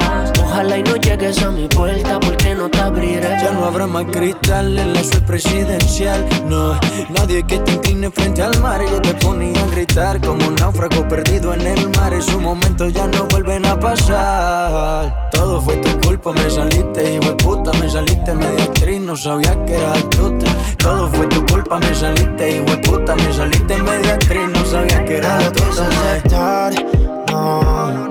Ojalá y no llegues a mi puerta porque no te abriré. Ya no habrá más cristal en la suite presidencial. No, nadie que te incline frente al mar. Yo te ponía a gritar como un náufrago perdido en el mar. Esos momentos ya no vuelven a pasar. Todo fue tu culpa, me saliste, hijo de puta. Me saliste media actriz, no sabía que eras astuta. Todo fue tu culpa, me saliste, hijo de puta. Me saliste media actriz, no sabía que No quise astuta. aceptar, no.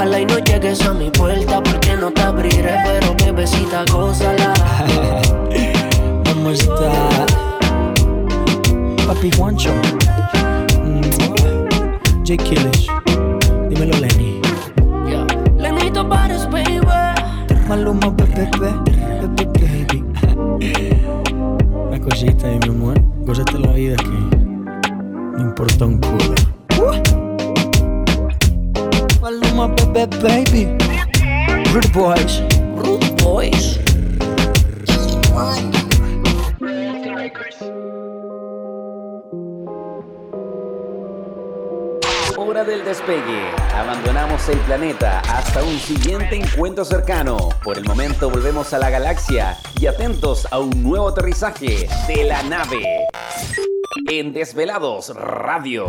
Ojalá y no llegues a mi puerta porque no te abriré, pero bebecita, gózala. [laughs] ¿Cómo está? Papi Juancho. J. Killish. Dímelo, Lenny. Lenito Pares, baby. Maluma, bebé, baby. Una cosita mi amor. Gózate la vida que no importa un culo. Maluma, bebé, baby. Rude Boys. Rude Boys. Hora del despegue. Abandonamos el planeta hasta un siguiente encuentro cercano. Por el momento volvemos a la galaxia y atentos a un nuevo aterrizaje de la nave. En Desvelados Radio.